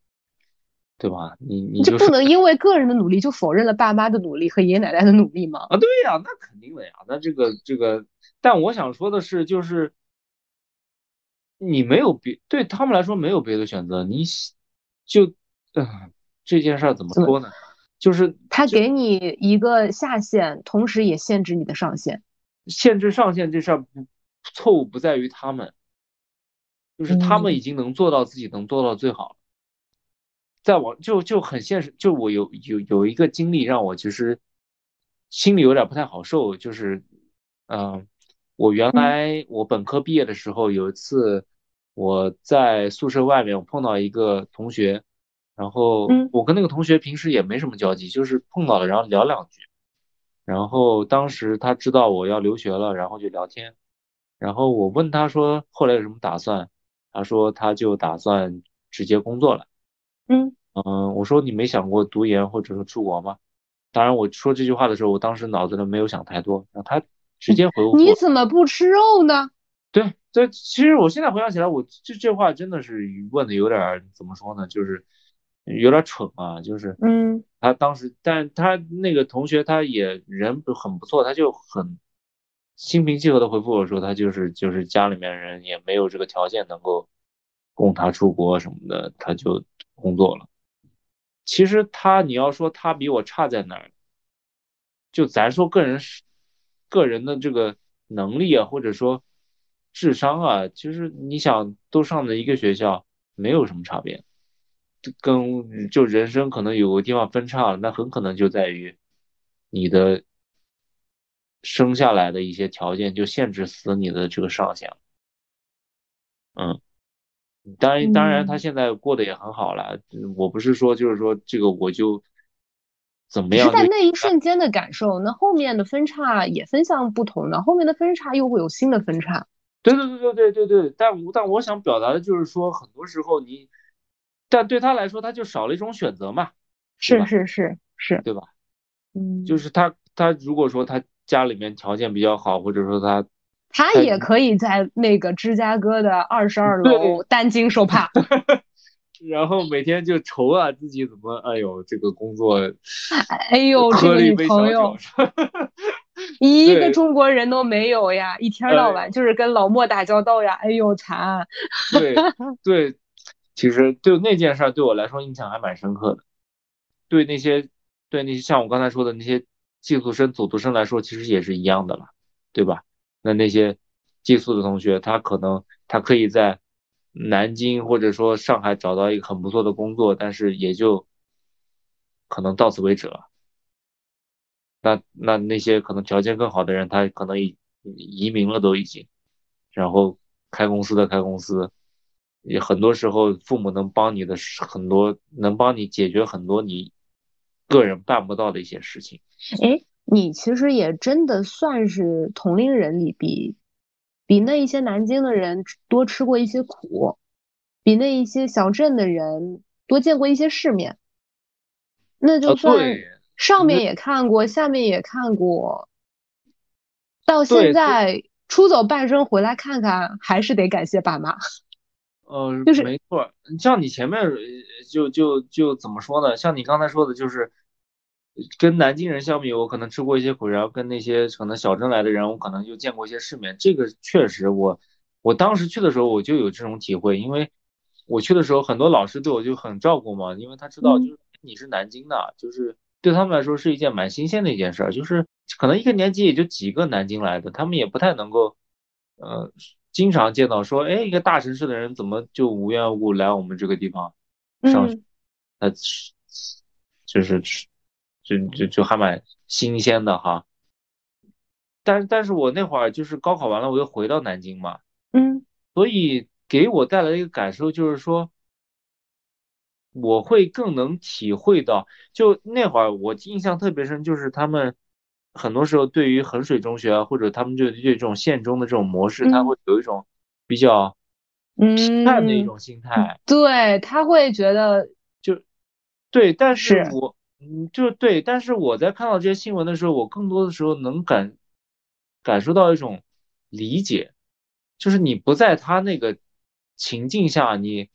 对吧？你你就不能因为个人的努力就否认了爸妈的努力和爷爷奶奶的努力吗？啊，对呀，那肯定的呀。那这个这个，但我想说的是，就是你没有别对他们来说没有别的选择，你就嗯这件事儿怎么说呢？就是他给你一个下限，同时也限制你的上限。限制上限这事儿不错误不在于他们，就是他们已经能做到自己能做到最好了。在我就就很现实，就我有有有一个经历让我其实心里有点不太好受，就是，嗯，我原来我本科毕业的时候有一次我在宿舍外面我碰到一个同学，然后我跟那个同学平时也没什么交集，就是碰到了然后聊两句，然后当时他知道我要留学了，然后就聊天，然后我问他说后来有什么打算，他说他就打算直接工作了。嗯嗯，我说你没想过读研或者说出国吗？当然我说这句话的时候，我当时脑子里没有想太多，然后他直接回我，你怎么不吃肉呢？对，这其实我现在回想起来，我这这话真的是问的有点儿怎么说呢，就是有点蠢啊，就是嗯他当时，但他那个同学他也人很不错，他就很心平气和的回复我说，他就是就是家里面人也没有这个条件能够供他出国什么的，他就工作了。其实他你要说他比我差在哪儿，就咱说个人是个人的这个能力啊，或者说智商啊，其实你想都上的一个学校，没有什么差别。跟就人生可能有个地方分叉了，那很可能就在于你的生下来的一些条件就限制死你的这个上限。嗯，当然当然他现在过得也很好了，我不是说就是说这个我就怎么样，是在那一瞬间的感受，那后面的分叉也分向不同的，后面的分叉又会有新的分叉。对对对对对对对，但但我想表达的就是说，很多时候你。但对他来说，他就少了一种选择嘛，是是是是，对吧？嗯，就是他他如果说他家里面条件比较好，或者说他他也可以在那个芝加哥的二十二 楼担惊受怕，然后每天就愁啊自己怎么，哎呦这个工作，哎呦这个女朋友，一个中国人都没有呀，一天到晚就是跟老莫打交道呀，哎呦惨，对 对。其实对那件事对我来说印象还蛮深刻的，对那些对那些像我刚才说的那些寄宿生、走读生来说，其实也是一样的了，对吧？那那些寄宿的同学，他可能他可以在南京或者说上海找到一个很不错的工作，但是也就可能到此为止了。那那那些可能条件更好的人，他可能移移民了都已经，然后开公司的开公司。也很多时候，父母能帮你的很多，能帮你解决很多你个人办不到的一些事情。哎，你其实也真的算是同龄人里比比那一些南京的人多吃过一些苦，比那一些小镇的人多见过一些世面。那就算上面也看过，下面也看过，到现在出走半生回来看看，还是得感谢爸妈。呃，就是没错，像你前面就就就怎么说呢？像你刚才说的，就是跟南京人相比，我可能吃过一些苦，然后跟那些可能小镇来的人，我可能就见过一些世面。这个确实，我我当时去的时候，我就有这种体会，因为我去的时候，很多老师对我就很照顾嘛，因为他知道就是你是南京的，就是对他们来说是一件蛮新鲜的一件事儿，就是可能一个年级也就几个南京来的，他们也不太能够，呃。经常见到说，哎，一个大城市的人怎么就无缘无故来我们这个地方上学？那就是就就就还蛮新鲜的哈。但但是我那会儿就是高考完了，我又回到南京嘛，嗯，所以给我带来的一个感受就是说，我会更能体会到，就那会儿我印象特别深，就是他们。很多时候，对于衡水中学啊，或者他们就对这种县中的这种模式，他会有一种比较批判的一种心态。对他会觉得就对，但是我嗯，就对，但是我在看到这些新闻的时候，我更多的时候能感感受到一种理解，就是你不在他那个情境下，你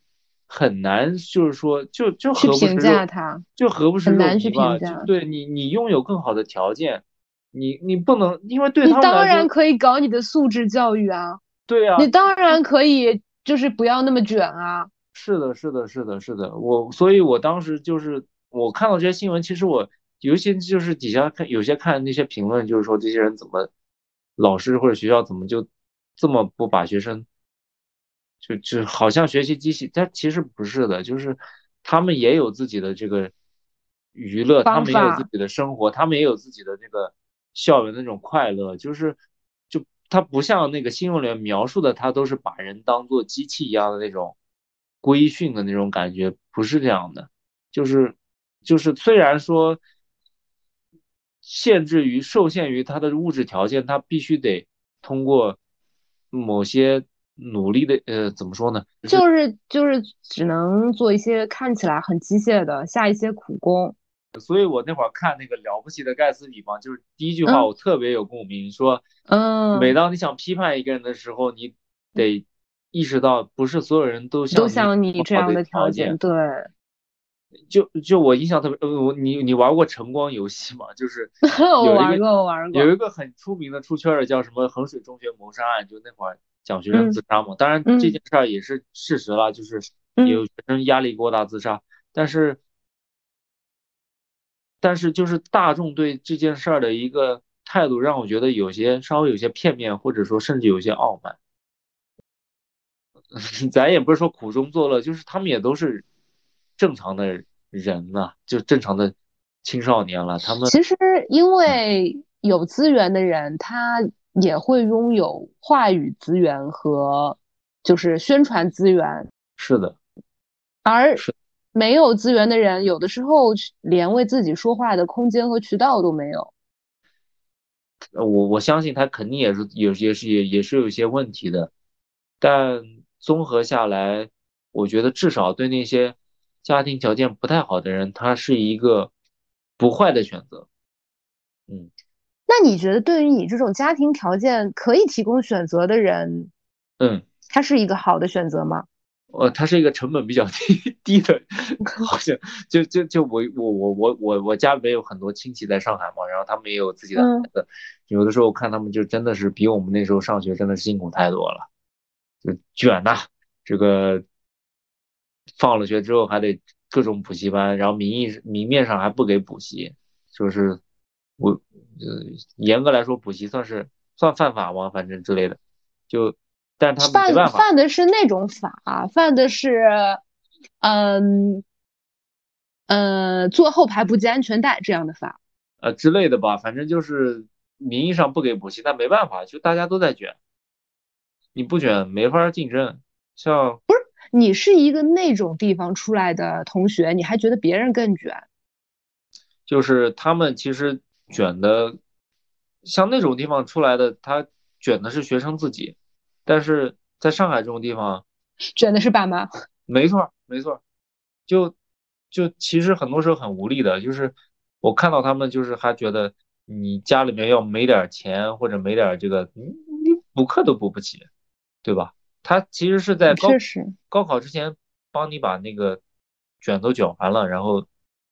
很难就是说就就何不食肉，就何不是很难去评价？对你，你拥有更好的条件。你你不能，因为对他们当然可以搞你的素质教育啊，对呀，你当然可以，就是不要那么卷啊。是的，是的，是的，是的，我，所以我当时就是我看到这些新闻，其实我尤其就是底下看有些看那些评论，就是说这些人怎么老师或者学校怎么就这么不把学生就就好像学习机器，但其实不是的，就是他们也有自己的这个娱乐，他们也有自己的生活，他们也有自己的这个。校园那种快乐，就是，就他不像那个新闻里面描述的，他都是把人当做机器一样的那种规训的那种感觉，不是这样的，就是，就是虽然说限制于受限于他的物质条件，他必须得通过某些努力的，呃，怎么说呢？就是就是只能做一些看起来很机械的，下一些苦功。所以我那会儿看那个了不起的盖茨比嘛，就是第一句话我特别有共鸣，说，嗯，每当你想批判一个人的时候，你得意识到，不是所有人都像都像你这样的条件，对。就就我印象特别，呃，我你你玩过晨光游戏吗？就是 我玩过，我玩过。有一个很出名的出圈的叫什么衡水中学谋杀案，就那会儿奖学生自杀嘛。当然这件事儿也是事实了，就是有学生压力过大自杀。但是但是就是大众对这件事儿的一个态度，让我觉得有些稍微有些片面，或者说甚至有些傲慢。咱也不是说苦中作乐，就是他们也都是。正常的人呐，就正常的青少年了。他们其实因为有资源的人，他也会拥有话语资源和就是宣传资源。是的，而没有资源的人，有的时候连为自己说话的空间和渠道都没有。我我相信他肯定也是有也是也也是有一些问题的，但综合下来，我觉得至少对那些。家庭条件不太好的人，他是一个不坏的选择。嗯，那你觉得对于你这种家庭条件可以提供选择的人，嗯，他是一个好的选择吗？呃，他是一个成本比较低 低的，好像就就就我我我我我我家里面有很多亲戚在上海嘛，然后他们也有自己的孩子，有的时候看他们就真的是比我们那时候上学真的是辛苦太多了，就卷呐，这个。放了学之后还得各种补习班，然后名义明面上还不给补习，就是我呃严格来说补习算是算犯法吗？反正之类的，就但是他没办法，犯的是那种法，犯的是嗯呃坐后排不系安全带这样的法呃之类的吧，反正就是名义上不给补习，但没办法，就大家都在卷，你不卷没法竞争，像不是。你是一个那种地方出来的同学，你还觉得别人更卷？就是他们其实卷的，像那种地方出来的，他卷的是学生自己，但是在上海这种地方，卷的是爸妈。没错，没错，就就其实很多时候很无力的，就是我看到他们就是还觉得你家里面要没点钱或者没点这个，你你补课都补不起，对吧？他其实是在高高考之前帮你把那个卷都卷完了，然后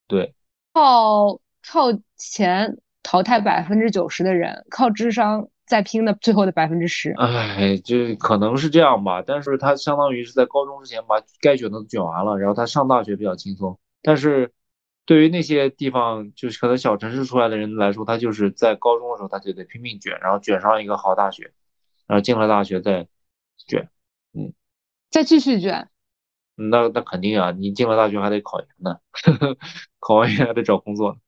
对靠靠钱淘汰百分之九十的人，靠智商再拼的最后的百分之十。哎，就可能是这样吧。但是他相当于是在高中之前把该卷的都卷完了，然后他上大学比较轻松。但是对于那些地方就是可能小城市出来的人来说，他就是在高中的时候他就得拼命卷，然后卷上一个好大学，然后进了大学再卷。嗯，再继续卷，那那肯定啊！你进了大学还得考研呢，考完研还得找工作。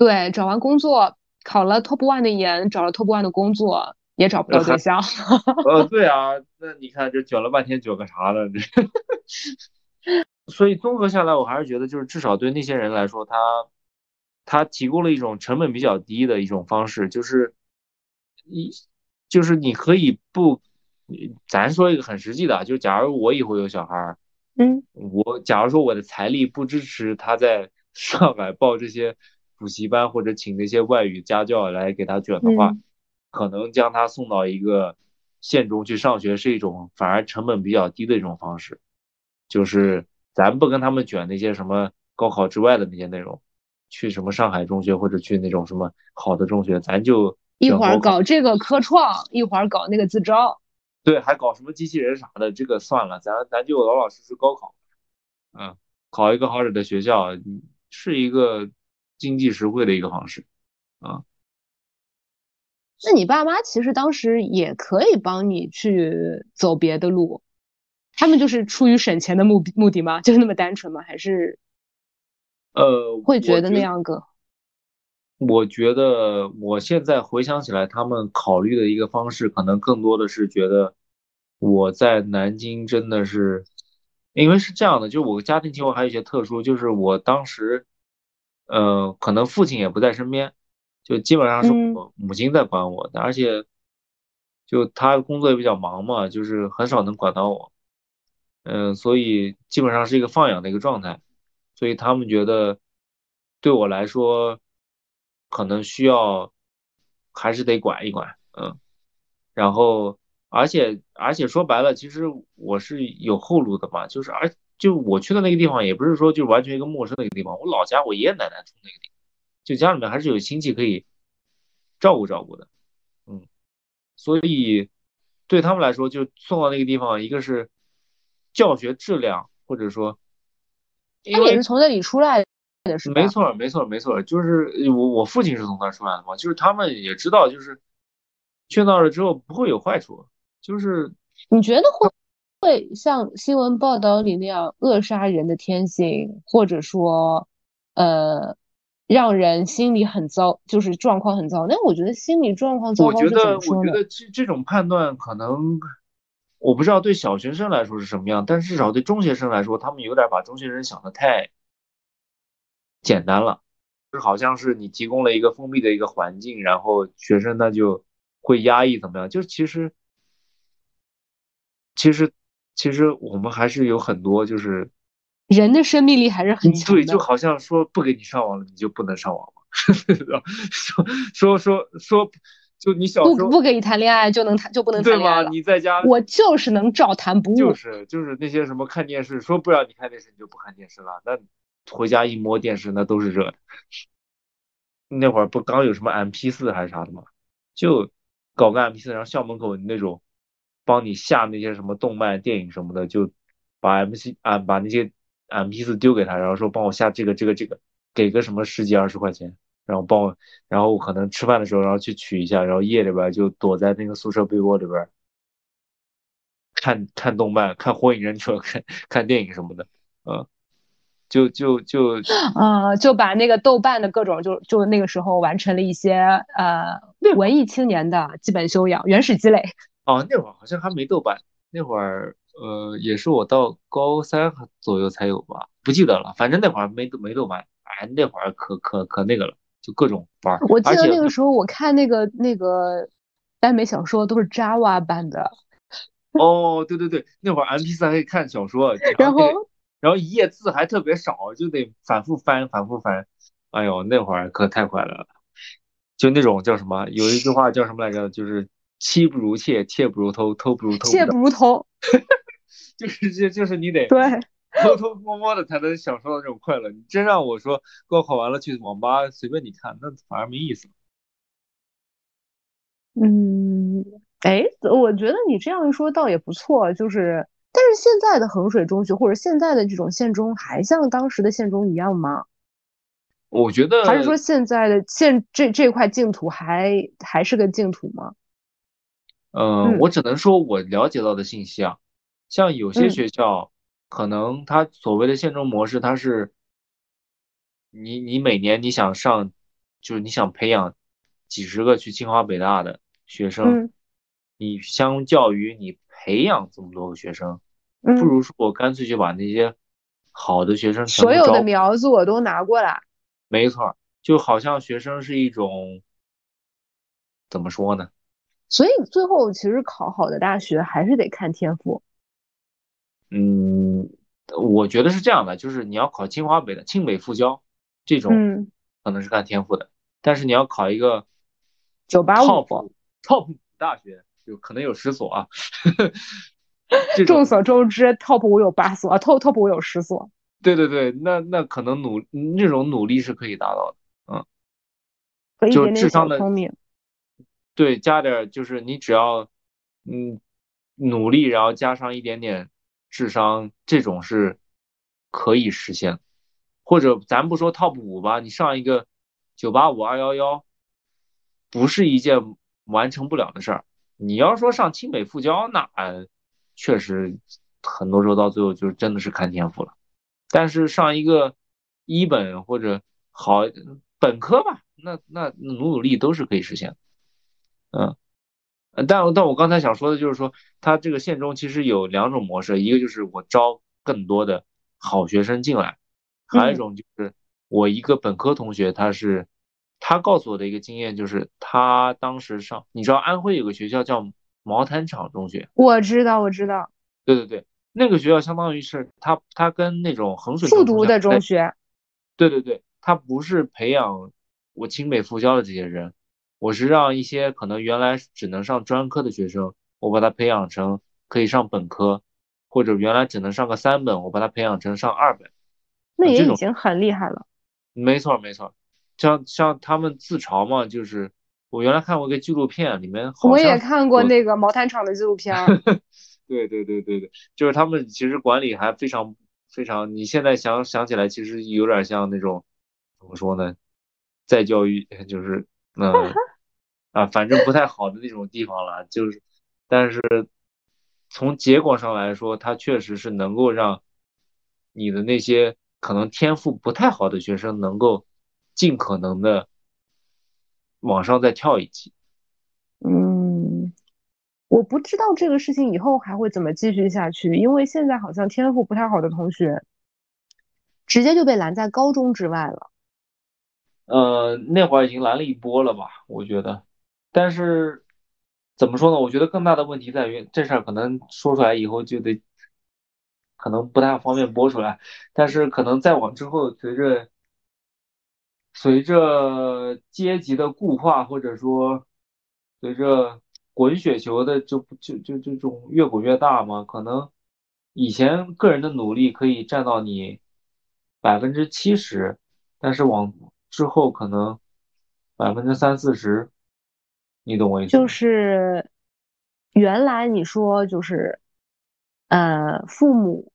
对，找完工作，考了 top one 的研，找了 top one 的工作，也找不到对象。呃，对啊，那你看这卷了半天，卷个啥呢？这，所以综合下来，我还是觉得，就是至少对那些人来说，他他提供了一种成本比较低的一种方式，就是一就是你可以不。咱说一个很实际的，就假如我以后有小孩儿，嗯，我假如说我的财力不支持他在上海报这些补习班或者请那些外语家教来给他卷的话，可能将他送到一个县中去上学是一种反而成本比较低的一种方式，就是咱不跟他们卷那些什么高考之外的那些内容，去什么上海中学或者去那种什么好的中学，咱就一会儿搞这个科创，一会儿搞那个自招。对，还搞什么机器人啥的，这个算了，咱咱就老老实实高考，嗯，考一个好点的学校，是一个经济实惠的一个方式，啊。那你爸妈其实当时也可以帮你去走别的路，他们就是出于省钱的目目的吗？就是那么单纯吗？还是，呃，会觉得那样个？我觉得我现在回想起来，他们考虑的一个方式，可能更多的是觉得我在南京真的是，因为是这样的，就我家庭情况还有一些特殊，就是我当时，呃，可能父亲也不在身边，就基本上是我母亲在管我的，而且就他工作也比较忙嘛，就是很少能管到我，嗯，所以基本上是一个放养的一个状态，所以他们觉得对我来说，可能需要还是得管一管，嗯，然后而且而且说白了，其实我是有后路的嘛，就是而就我去的那个地方也不是说就完全一个陌生的一个地方，我老家我爷爷奶奶住那个地方，就家里面还是有亲戚可以照顾照顾的。嗯所以，对他们来说，就送到那个地方，一个是教学质量，或者说，他也是从那里出来的，是没错，没错，没错，就是我我父亲是从那出来的嘛，就是他们也知道，就是去那了之后不会有坏处，就是你觉得会会像新闻报道里那样扼杀人的天性，或者说，呃。让人心里很糟，就是状况很糟。但我觉得心理状况糟糕是怎么说我觉得这这种判断可能，我不知道对小学生来说是什么样，但至少对中学生来说，他们有点把中学生想的太简单了，就好像是你提供了一个封闭的一个环境，然后学生那就会压抑怎么样？就其实，其实，其实我们还是有很多就是。人的生命力还是很强，对，就好像说不给你上网了，你就不能上网吗？说说说说，就你小时候不不给你谈恋爱就能谈就不能谈恋爱你在家，我就是能照谈不误。就是就是那些什么看电视，说不让你看电视，你就不看电视了。那回家一摸电视，那都是热的。那会儿不刚有什么 M P 四还是啥的吗？就搞个 M P 四，然后校门口那种帮你下那些什么动漫、电影什么的，就把 M C 啊把那些。M P 四丢给他，然后说帮我下这个这个这个，给个什么十几二十块钱，然后帮我，然后我可能吃饭的时候，然后去取一下，然后夜里边就躲在那个宿舍被窝里边看看动漫，看火影忍者，看看电影什么的，嗯，就就就嗯，就把那个豆瓣的各种，就就那个时候完成了一些呃文艺青年的基本修养，原始积累。哦，那会儿好像还没豆瓣，那会儿。呃，也是我到高三左右才有吧，不记得了。反正那会儿没没豆瓣，哎，那会儿可可可那个了，就各种玩。我记得那个时候我看那个那个耽美小说都是 Java 版的。哦，对对对，那会儿 MP 三可以看小说，然后然后一页字还特别少，就得反复翻反复翻。哎呦，那会儿可太快乐了，就那种叫什么，有一句话叫什么来着？就是妻不如妾，妾不如偷，偷不如偷，妾不如偷。就是就就是你得对偷偷摸摸的才能享受到这种快乐。你真让我说高考完了去网吧随便你看，那反而没意思。嗯，哎，我觉得你这样一说倒也不错。就是，但是现在的衡水中学或者现在的这种县中还像当时的县中一样吗？我觉得还是说现在的现这这块净土还还是个净土吗？嗯，我只能说我了解到的信息啊。像有些学校，可能它所谓的现中模式，它是你你每年你想上，就是你想培养几十个去清华北大的学生，你相较于你培养这么多个学生，不如说我干脆就把那些好的学生所有的苗子我都拿过来。没错，就好像学生是一种怎么说呢？所以最后其实考好的大学还是得看天赋。嗯，我觉得是这样的，就是你要考清华北的清北复交这种，可能是看天赋的，但是你要考一个九八五 top 大学，就可能有十所啊。众所周知，top 五有八所，top top 五有十所。对对对，那那可能努那种努力是可以达到的，嗯，就智商的聪明。对，加点就是你只要嗯努力，然后加上一点点。智商这种是可以实现，或者咱不说 top 五吧，你上一个九八五二幺幺，不是一件完成不了的事儿。你要说上清北复交，那确实很多时候到最后就真的是看天赋了。但是上一个一本或者好本科吧，那那努努力都是可以实现。嗯。但但我刚才想说的就是说，他这个县中其实有两种模式，一个就是我招更多的好学生进来，还有一种就是我一个本科同学，他是他告诉我的一个经验就是，他当时上，你知道安徽有个学校叫毛坦厂中学。我知道，我知道。对对对，那个学校相当于是他他跟那种衡水复读的中学。对对对，他不是培养我清北复交的这些人，我是让一些可能原来只能上专科的学生，我把他培养成可以上本科，或者原来只能上个三本，我把他培养成上二本。那也已经很厉害了。没错没错，像像他们自嘲嘛，就是我原来看过一个纪录片，里面我也看过那个毛坦厂的纪录片。对对对对对，就是他们其实管理还非常非常，你现在想想起来，其实有点像那种怎么说呢，再教育就是嗯啊，反正不太好的那种地方了。就是，但是从结果上来说，它确实是能够让你的那些可能天赋不太好的学生，能够尽可能的往上再跳一级。嗯。我不知道这个事情以后还会怎么继续下去，因为现在好像天赋不太好的同学，直接就被拦在高中之外了。呃，那会儿已经来了一波了吧？我觉得，但是怎么说呢？我觉得更大的问题在于这事儿可能说出来以后就得，可能不太方便播出来。但是可能再往之后，随着随着阶级的固化，或者说随着。滚雪球的就就就就这种越滚越大嘛，可能以前个人的努力可以占到你百分之七十，但是往之后可能百分之三四十，你懂我意思？就是原来你说就是呃父母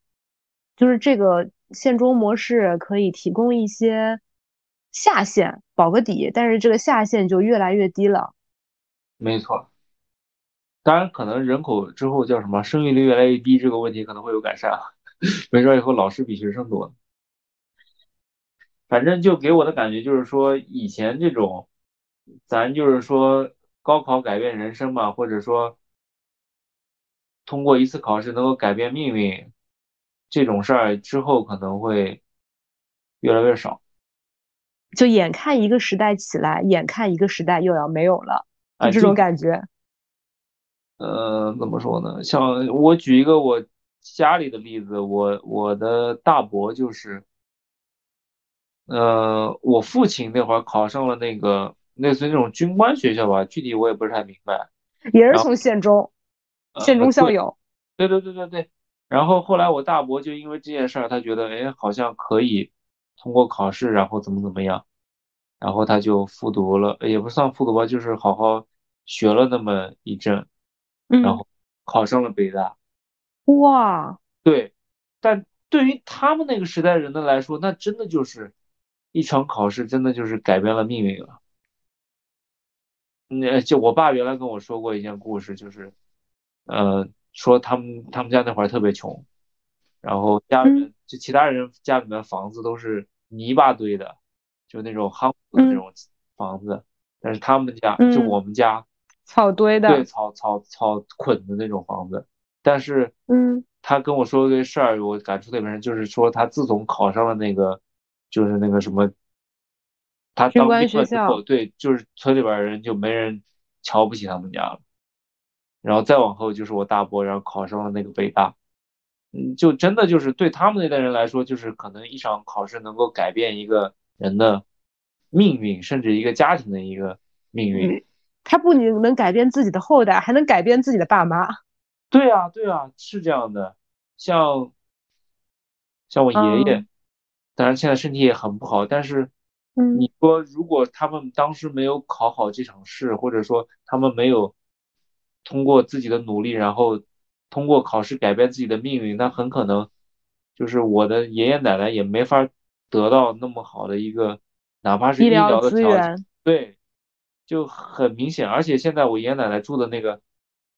就是这个现中模式可以提供一些下限保个底，但是这个下限就越来越低了。没错。当然，可能人口之后叫什么生育率越来越低，这个问题可能会有改善啊。没准以后老师比学生多。反正就给我的感觉就是说，以前这种，咱就是说高考改变人生嘛，或者说通过一次考试能够改变命运这种事儿，之后可能会越来越少。就眼看一个时代起来，眼看一个时代又要没有了，就这种感觉。呃，怎么说呢？像我举一个我家里的例子，我我的大伯就是，呃，我父亲那会儿考上了那个类似于那种军官学校吧，具体我也不是太明白。也是从县中，县中校友。对对对对对。然后后来我大伯就因为这件事儿，他觉得哎，好像可以通过考试，然后怎么怎么样，然后他就复读了，也不算复读吧，就是好好学了那么一阵。然后考上了北大，哇，对，但对于他们那个时代人的来说，那真的就是一场考试，真的就是改变了命运了。那就我爸原来跟我说过一件故事，就是，呃，说他们他们家那会儿特别穷，然后家里面就其他人家里面房子都是泥巴堆的，就那种夯的那种房子，但是他们家就我们家。草堆的，对，草草草捆的那种房子，但是，嗯，他跟我说个事儿，我感触特别深，就是说他自从考上了那个，就是那个什么，他当兵了之后，对，就是村里边人就没人瞧不起他们家了，然后再往后就是我大伯，然后考上了那个北大，嗯，就真的就是对他们那代人来说，就是可能一场考试能够改变一个人的命运，甚至一个家庭的一个命运。他不仅能改变自己的后代，还能改变自己的爸妈。对啊，对啊，是这样的。像像我爷爷，当然现在身体也很不好，但是你说如果他们当时没有考好这场试，或者说他们没有通过自己的努力，然后通过考试改变自己的命运，那很可能就是我的爷爷奶奶也没法得到那么好的一个，哪怕是医疗的条件。对。就很明显，而且现在我爷爷奶奶住的那个，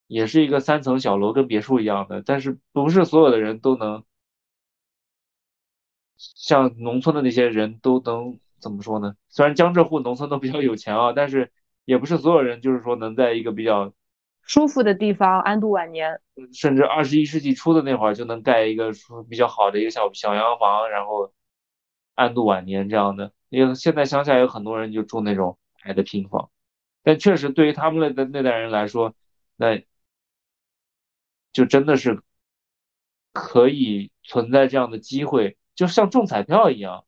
也是一个三层小楼，跟别墅一样的。但是不是所有的人都能，像农村的那些人都能怎么说呢？虽然江浙沪农村都比较有钱啊，但是也不是所有人就是说能在一个比较舒服的地方安度晚年。甚至二十一世纪初的那会儿就能盖一个比较好的一个小小洋房，然后安度晚年这样的。因为现在乡下有很多人就住那种矮的平房。但确实，对于他们那的那代人来说，那就真的是可以存在这样的机会，就像中彩票一样，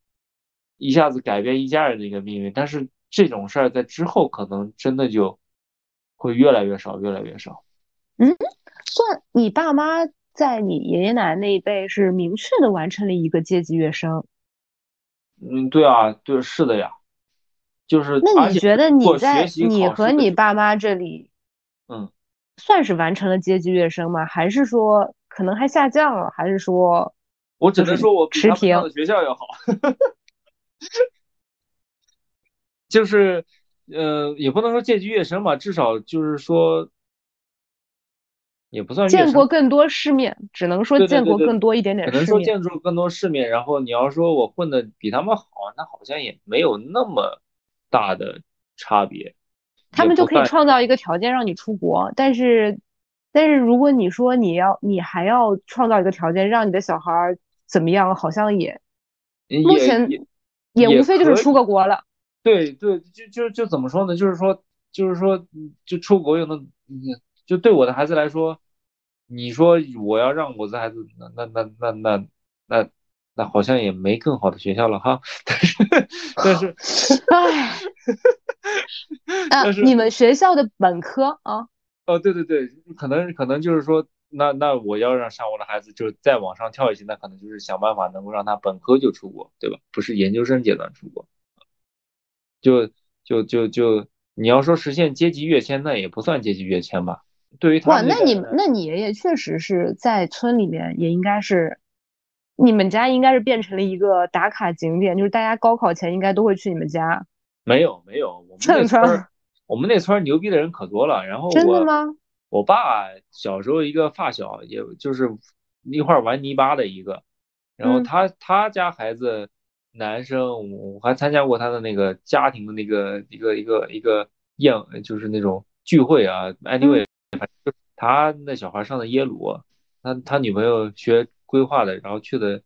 一下子改变一家人的一个命运。但是这种事儿在之后可能真的就会越来越少，越来越少。嗯，算你爸妈在你爷爷奶奶那一辈是明确的完成了一个阶级跃升。嗯，对啊，对，是的呀，就是。那你觉得你在你和你爸妈这里，嗯，算是完成了阶级跃升吗？还是说可能还下降了？还是说？我只能说我持平。的学校要好。就是，呃，也不能说阶级跃升吧，至少就是说。也不算见过更多世面，只能说见过更多一点点世面。可能说见过更多世面，然后你要说我混的比他们好，那好像也没有那么大的差别。他们就可以创造一个条件让你出国，但是，但是如果你说你要，你还要创造一个条件让你的小孩怎么样，好像也目前也无非就是出个国了。对对，就就就怎么说呢？就是说，就是说，就出国又能。就对我的孩子来说，你说我要让我的孩子，那那那那那那那好像也没更好的学校了哈。但是，但是，唉，啊，你们学校的本科啊？哦，对对对，可能可能就是说，那那我要让上我的孩子就再往上跳一级，那可能就是想办法能够让他本科就出国，对吧？不是研究生阶段出国。就就就就你要说实现阶级跃迁，那也不算阶级跃迁吧。对于哇，那你那你爷爷确实是在村里面，也应该是你们家应该是变成了一个打卡景点，就是大家高考前应该都会去你们家。没有没有，我们那村我们那村牛逼的人可多了。然后真的吗？我爸小时候一个发小，也就是一块玩泥巴的一个，然后他他家孩子男生，我还参加过他的那个家庭的那个一个一个一个宴，就是那种聚会啊，anyway。他那小孩上的耶鲁，他他女朋友学规划的，然后去的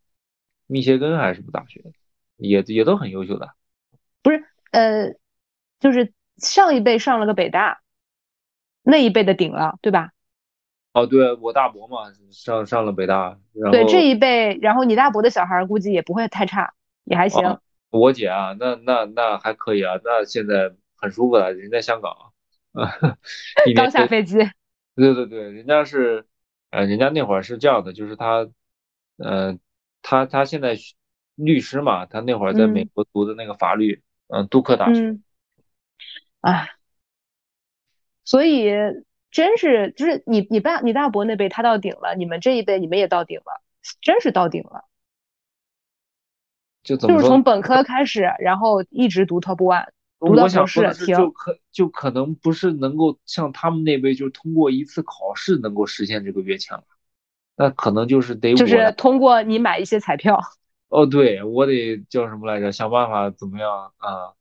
密歇根还是什么大学，也也都很优秀的。不是，呃，就是上一辈上了个北大，那一辈的顶了，对吧？哦，对我大伯嘛，上上了北大。对这一辈，然后你大伯的小孩估计也不会太差，也还行。我姐啊，那那那还可以啊，那现在很舒服了，人在香港。刚下飞机。对对对，人家是，呃，人家那会儿是这样的，就是他，呃，他他现在律师嘛，他那会儿在美国读的那个法律，嗯，杜克大学。哎，所以真是，就是你你爸你大伯那辈他到顶了，你们这一辈你们也到顶了，真是到顶了。就怎么就是从本科开始，然后一直读 top one。我想说的是，就可就可能不是能够像他们那辈，就通过一次考试能够实现这个跃迁了，那可能就是得就是通过你买一些彩票。哦，对我得叫什么来着？想办法怎么样啊？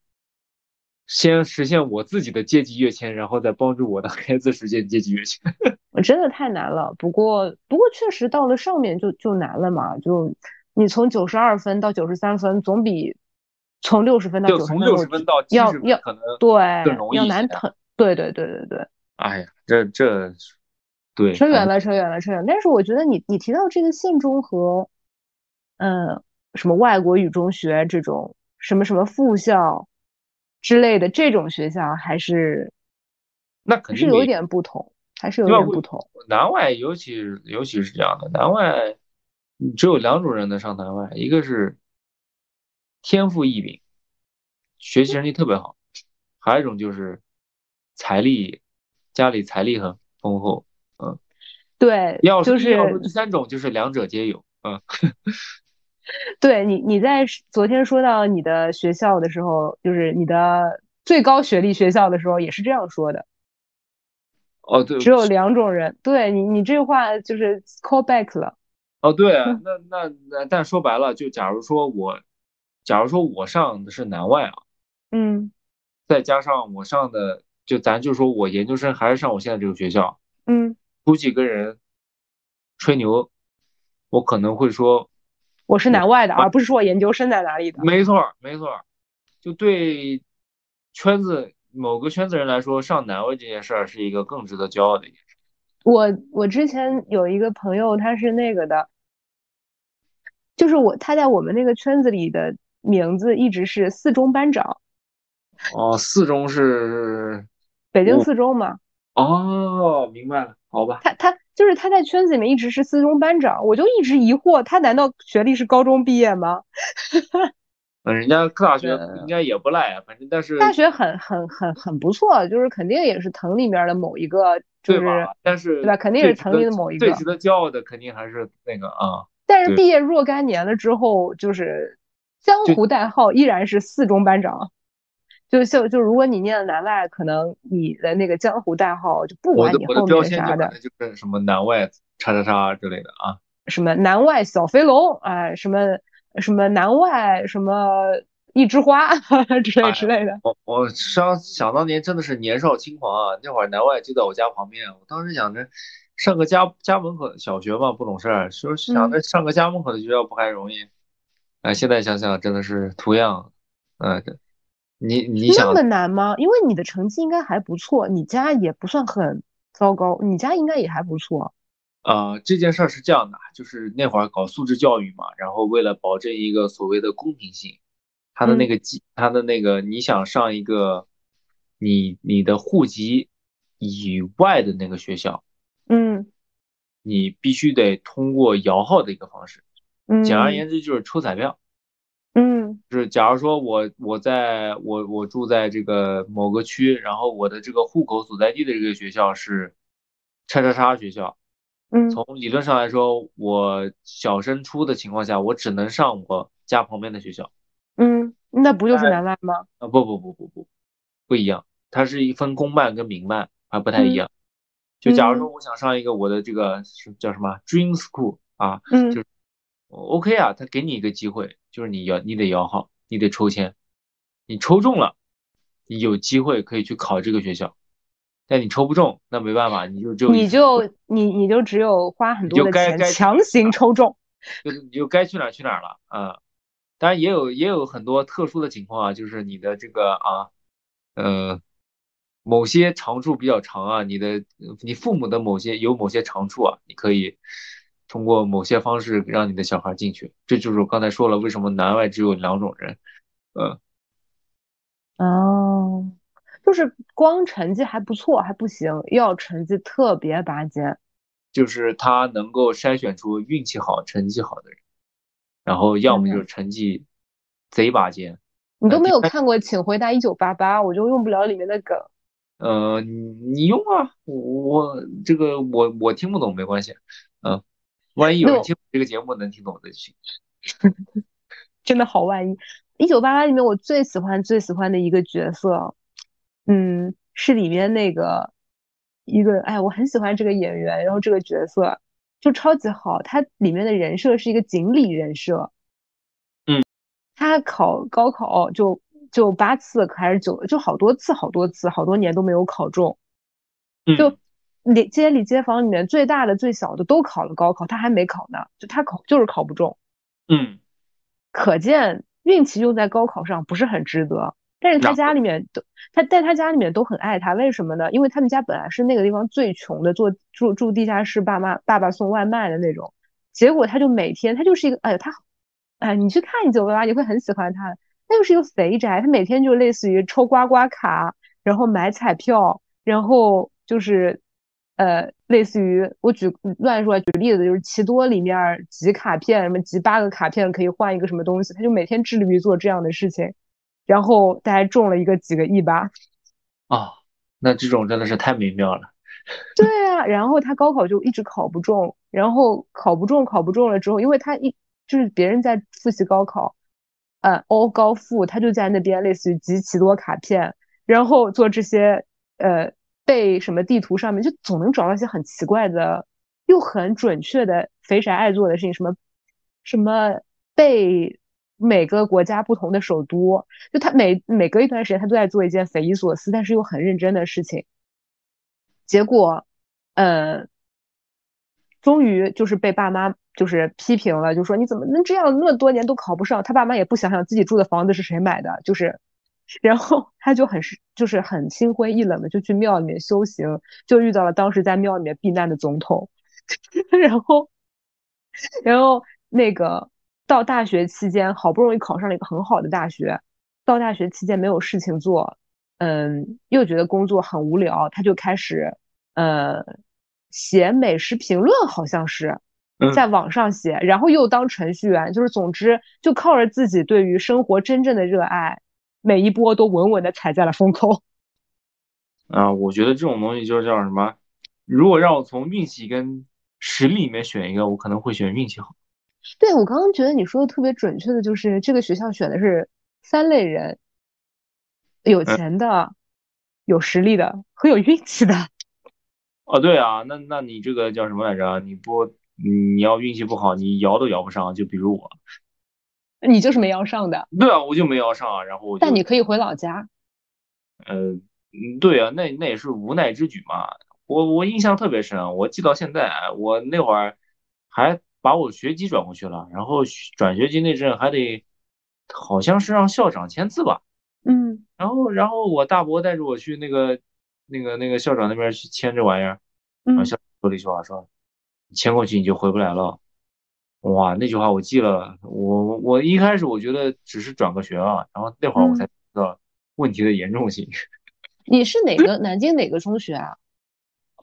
先实现我自己的阶级跃迁，然后再帮助我的 孩子实现阶级跃迁。我真的太难了，不过不过确实到了上面就就难了嘛，就你从九十二分到九十三分，总比。从六十分到九十分到要要可能对要难疼，对对对对对。哎呀，这这对扯远了，扯远了，扯远。但是我觉得你你提到这个县中和，嗯，什么外国语中学这种什么什么附校之类的这种学校，还是那肯定是有一点不同，还是有点不同。南外尤其尤其是这样的，南外只有两种人能上南外，一个是。天赋异禀，学习成绩特别好，还有一种就是财力，家里财力很丰厚，嗯，对，要就是要说第三种就是两者皆有，嗯，对你你在昨天说到你的学校的时候，就是你的最高学历学校的时候，也是这样说的，哦对，只有两种人，对你你这话就是 call back 了，哦对，那那那但说白了，就假如说我。假如说我上的是南外啊，嗯，再加上我上的，就咱就说我研究生还是上我现在这个学校，嗯，估计跟人吹牛，我可能会说我是南外的，而不是说我研究生在哪里的。没错，没错，就对圈子某个圈子人来说，上南外这件事儿是一个更值得骄傲的一件事。我我之前有一个朋友，他是那个的，就是我他在我们那个圈子里的名字一直是四中班长。哦，四中是北京四中嘛？哦，明白了，好吧。他他就是他在圈子里面一直是四中班长，我就一直疑惑，他难道学历是高中毕业吗？嗯，人家大学应该也不赖啊，反正但是大学很很很很不错，就是肯定也是藤里面的某一个，就是但是对吧？肯定是藤里的某一个。最值得骄傲的肯定还是那个啊。但是毕业若干年了之后，就是江湖代号依然是四中班长。就就就如果你念了南外，可能你的那个江湖代号就不管你后面啥的，就是什么南外叉叉叉之类的啊。什么南外小飞龙啊，什么什么南外什么一枝花 之类之类的。我我想想当年真的是年少轻狂啊，那会儿南外就在我家旁边，我当时想着上个家家门口小学嘛，不懂事儿，说想着上个家门口的学校不还容易？哎，现在想想真的是图样，嗯。你你那么难吗？因为你的成绩应该还不错，你家也不算很糟糕，你家应该也还不错。呃，这件事儿是这样的，就是那会儿搞素质教育嘛，然后为了保证一个所谓的公平性，他的那个籍，他的那个你想上一个你你的户籍以外的那个学校，嗯，你必须得通过摇号的一个方式，嗯，简而言之就是抽彩票。嗯，就是假如说我我在我我住在这个某个区，然后我的这个户口所在地的这个学校是叉叉叉学校，嗯，从理论上来说，我小升初的情况下，我只能上我家旁边的学校，嗯，那不就是南外吗？啊不不不不不，不一样，它是一分公办跟民办还不太一样。就假如说我想上一个我的这个是叫什么？Dream School 啊，嗯，就 OK 啊，他给你一个机会。就是你要，你得摇号，你得抽签，你抽中了，你有机会可以去考这个学校，但你抽不中，那没办法，你就就你就你你就只有花很多的钱强行抽中，就是你就该去哪儿去哪儿了啊！当然也有也有很多特殊的情况啊，就是你的这个啊，呃，某些长处比较长啊，你的你父母的某些有某些长处啊，你可以。通过某些方式让你的小孩进去，这就是我刚才说了，为什么南外只有两种人，嗯，哦，就是光成绩还不错还不行，要成绩特别拔尖，就是他能够筛选出运气好、成绩好的人，然后要么就是成绩贼拔尖。你都没有看过《请回答一九八八》，我就用不了里面的梗。呃，你你用啊，我这个我我听不懂没关系，嗯。万一有人听这个节目能听懂的行，真的好万一。一九八八里面我最喜欢最喜欢的一个角色，嗯，是里面那个一个，哎，我很喜欢这个演员，然后这个角色就超级好。他里面的人设是一个锦鲤人设，嗯，他考高考就就八次还是九，就好多次好多次，好多年都没有考中，就。里街里街坊里面最大的最小的都考了高考，他还没考呢，就他考就是考不中，嗯，可见运气用在高考上不是很值得。但是他家里面都他但他家里面都很爱他，为什么呢？因为他们家本来是那个地方最穷的，做住住地下室，爸妈爸爸送外卖的那种。结果他就每天他就是一个哎呀他，哎你去看一九八八你会很喜欢他，他就是一个肥宅，他每天就类似于抽刮刮卡，然后买彩票，然后就是。呃，类似于我举乱说举例子，就是奇多里面集卡片，什么集八个卡片可以换一个什么东西，他就每天致力于做这样的事情，然后他还中了一个几个亿吧。啊，那这种真的是太美妙了。对啊，然后他高考就一直考不中，然后考不中，考不中了之后，因为他一就是别人在复习高考，呃，欧高复，他就在那边类似于集奇多卡片，然后做这些呃。被什么地图上面就总能找到一些很奇怪的又很准确的肥宅爱做的事情，什么什么背每个国家不同的首都，就他每每隔一段时间他都在做一件匪夷所思但是又很认真的事情，结果，呃，终于就是被爸妈就是批评了，就说你怎么能这样，那么多年都考不上，他爸妈也不想想自己住的房子是谁买的，就是然后他就很是就是很心灰意冷的就去庙里面修行，就遇到了当时在庙里面避难的总统，然后然后那个到大学期间好不容易考上了一个很好的大学，到大学期间没有事情做，嗯，又觉得工作很无聊，他就开始呃写美食评论，好像是。在网上写，然后又当程序员，就是总之就靠着自己对于生活真正的热爱，每一波都稳稳的踩在了风口。啊，我觉得这种东西就是叫什么？如果让我从运气跟实力里面选一个，我可能会选运气好。对，我刚刚觉得你说的特别准确的，就是这个学校选的是三类人：有钱的、有实力的和有运气的。哦，对啊，那那你这个叫什么来着？你不？你要运气不好，你摇都摇不上。就比如我，你就是没摇上的。对啊，我就没摇上啊。然后，但你可以回老家。呃，对啊，那那也是无奈之举嘛。我我印象特别深，我记到现在。我那会儿还把我学籍转过去了，然后转学籍那阵还得好像是让校长签字吧。嗯。然后然后我大伯带着我去那个那个那个校长那边去签这玩意儿。嗯。校长说了一句话说。签过去你就回不来了，哇，那句话我记了。我我一开始我觉得只是转个学啊，然后那会儿我才知道问题的严重性。你是哪个南京哪个中学啊？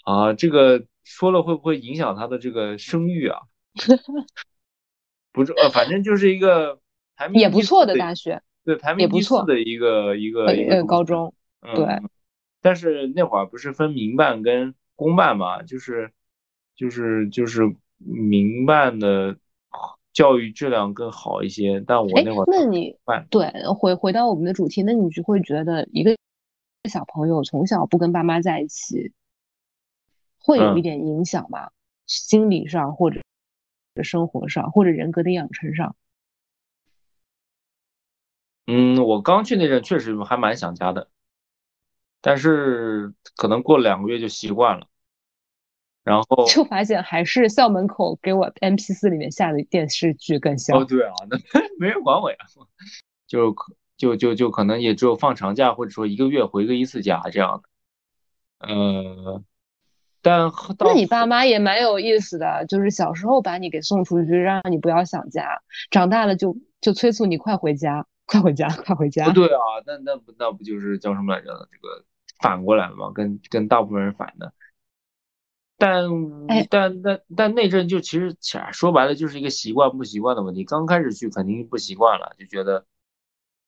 啊，这个说了会不会影响他的这个声誉啊？不是，呃，反正就是一个排名也不错的大学，对，排名不错的一个一个一个高中。对，但是那会儿不是分民办跟公办嘛，就是。就是就是民办的教育质量更好一些，但我那会儿那你对回回到我们的主题，那你就会觉得一个小朋友从小不跟爸妈在一起，会有一点影响吗？心理上或者生活上或者人格的养成上？嗯，我刚去那阵确实还蛮想家的，但是可能过两个月就习惯了。然后就发现还是校门口给我 M P 四里面下的电视剧更香。哦，对啊，那 没人管我呀，就可就就就可能也只有放长假或者说一个月回个一次家这样的。呃，但那你爸妈也蛮有意思的，就是小时候把你给送出去，让你不要想家，长大了就就催促你快回家，快回家，快回家。对啊，那那不那不就是叫什么来着？这个反过来了吗？跟跟大部分人反的。但但但但那阵就其实说白了就是一个习惯不习惯的问题。刚开始去肯定不习惯了，就觉得，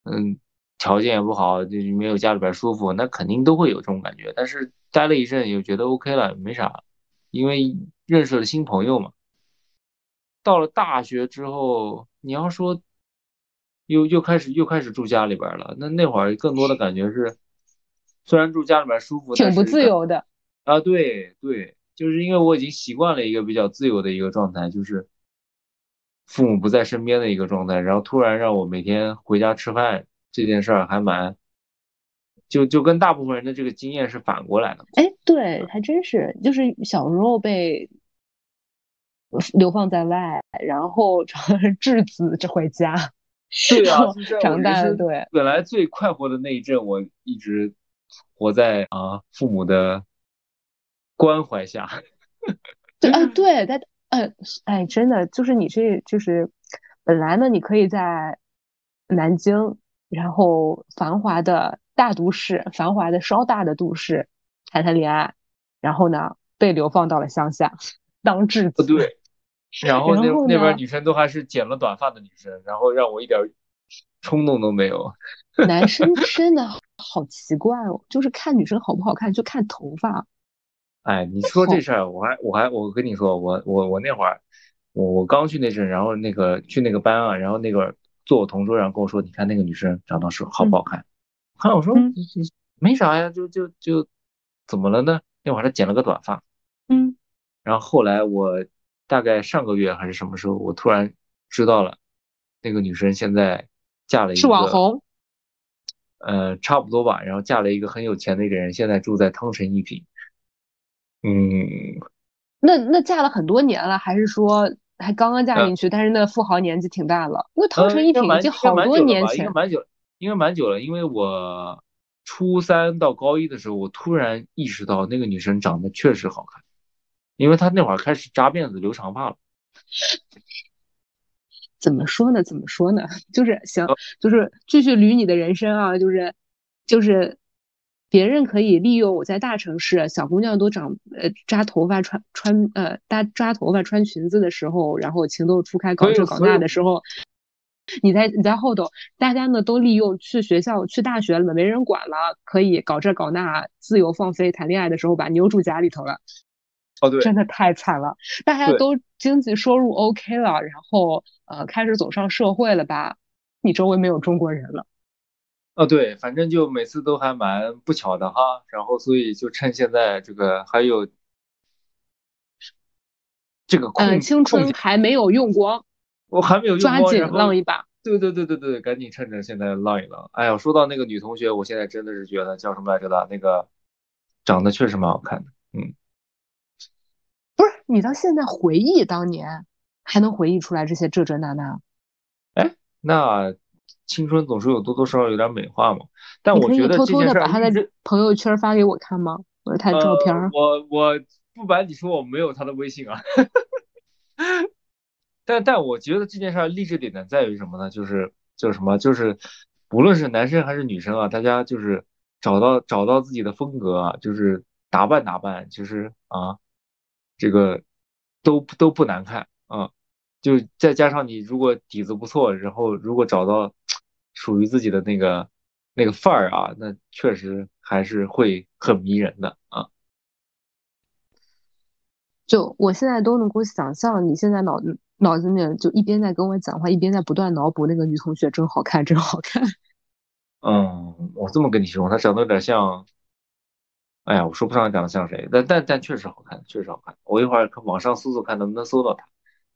嗯，条件也不好，就没有家里边舒服，那肯定都会有这种感觉。但是待了一阵又觉得 OK 了，没啥，因为认识了新朋友嘛。到了大学之后，你要说又又开始又开始住家里边了，那那会儿更多的感觉是，虽然住家里边舒服，挺不自由的啊。对对。就是因为我已经习惯了一个比较自由的一个状态，就是父母不在身边的一个状态，然后突然让我每天回家吃饭这件事儿还蛮，就就跟大部分人的这个经验是反过来的。哎，对，还真是，就是小时候被流放在外，然后质子这回家。对啊，长大了，对，本来最快活的那一阵，我一直活在啊父母的。关怀下，对啊，对，但呃，哎，真的就是你这就是本来呢，你可以在南京，然后繁华的大都市，繁华的稍大的都市谈谈恋爱，然后呢被流放到了乡下当质子，对，然后那那边女生都还是剪了短发的女生，然后让我一点冲动都没有。男生真的好奇怪哦，就是看女生好不好看就看头发。哎，你说这事儿，我还我还我跟你说，我我我那会儿，我我刚去那阵，然后那个去那个班啊，然后那个坐我同桌，然后跟我说，你看那个女生长得是好不好看？看我说没啥呀，就就就怎么了呢？那会儿她剪了个短发，嗯，然后后来我大概上个月还是什么时候，我突然知道了，那个女生现在嫁了一个是网红，呃，差不多吧，然后嫁了一个很有钱的一个人，现在住在汤臣一品。嗯，那那嫁了很多年了，还是说还刚刚嫁进去？但是那富豪年纪挺大了，因为汤臣一品已经好多年前，蛮久，应该蛮久了，因为我初三到高一的时候，我突然意识到那个女生长得确实好看，因为她那会儿开始扎辫子、留长发了。怎么说呢？怎么说呢？就是行，就是继续捋你的人生啊，就是就是别人可以利用我在大城市，小姑娘都长呃扎头发、穿穿呃扎扎头发、穿裙子的时候，然后情窦初开、搞这搞那的时候。你在你在后头，大家呢都利用去学校、去大学了，没人管了，可以搞这搞那，自由放飞，谈恋爱的时候把牛住家里头了。哦，对，真的太惨了。大家都经济收入 OK 了，然后呃开始走上社会了吧？你周围没有中国人了。哦，对，反正就每次都还蛮不巧的哈。然后所以就趁现在这个还有这个嗯青春还没有用光。我还没有用抓紧浪一把，对对对对对，赶紧趁着现在浪一浪。哎呀，说到那个女同学，我现在真的是觉得叫什么来着的，那个长得确实蛮好看的。嗯，不是你到现在回忆当年，还能回忆出来这些这这那那？哎，那青春总是有多多少少有点美化嘛。但我觉得偷偷的把他的朋友圈发给我看吗？我是他的照片。我我不瞒你说，我没有他的微信啊。但但我觉得这件事励志点呢在于什么呢？就是就是什么？就是不论是男生还是女生啊，大家就是找到找到自己的风格啊，就是打扮打扮，就是啊，这个都都不难看啊。就再加上你如果底子不错，然后如果找到属于自己的那个那个范儿啊，那确实还是会很迷人的啊。就我现在都能够想象，你现在脑子。脑子里面就一边在跟我讲话，一边在不断脑补那个女同学真好看，真好看。嗯，我这么跟你说，她长得有点像，哎呀，我说不上长得像谁，但但但确实好看，确实好看。我一会儿看网上搜搜看能不能搜到她。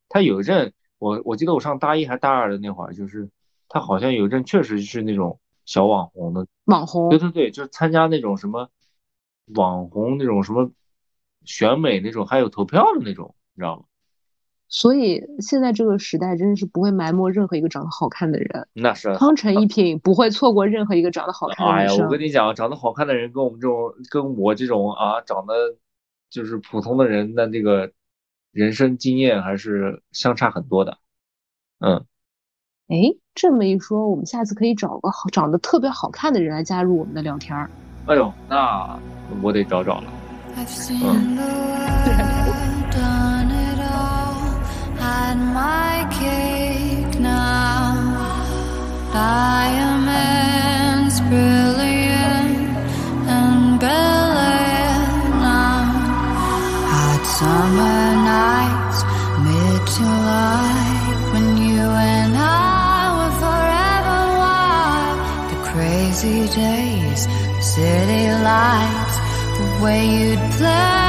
她有一阵，我我记得我上大一还是大二的那会儿，就是他好像有一阵确实是那种小网红的网红。对对对，就是参加那种什么网红那种什么选美那种，还有投票的那种，你知道吗？所以现在这个时代真的是不会埋没任何一个长得好看的人。那是汤臣一品不会错过任何一个长得好看的人。哎呀，我跟你讲，长得好看的人跟我们这种跟我这种啊长得就是普通的人的这个人生经验还是相差很多的。嗯，哎，这么一说，我们下次可以找个好长得特别好看的人来加入我们的聊天儿。哎呦，那我得找找了。嗯。had my way you'd play.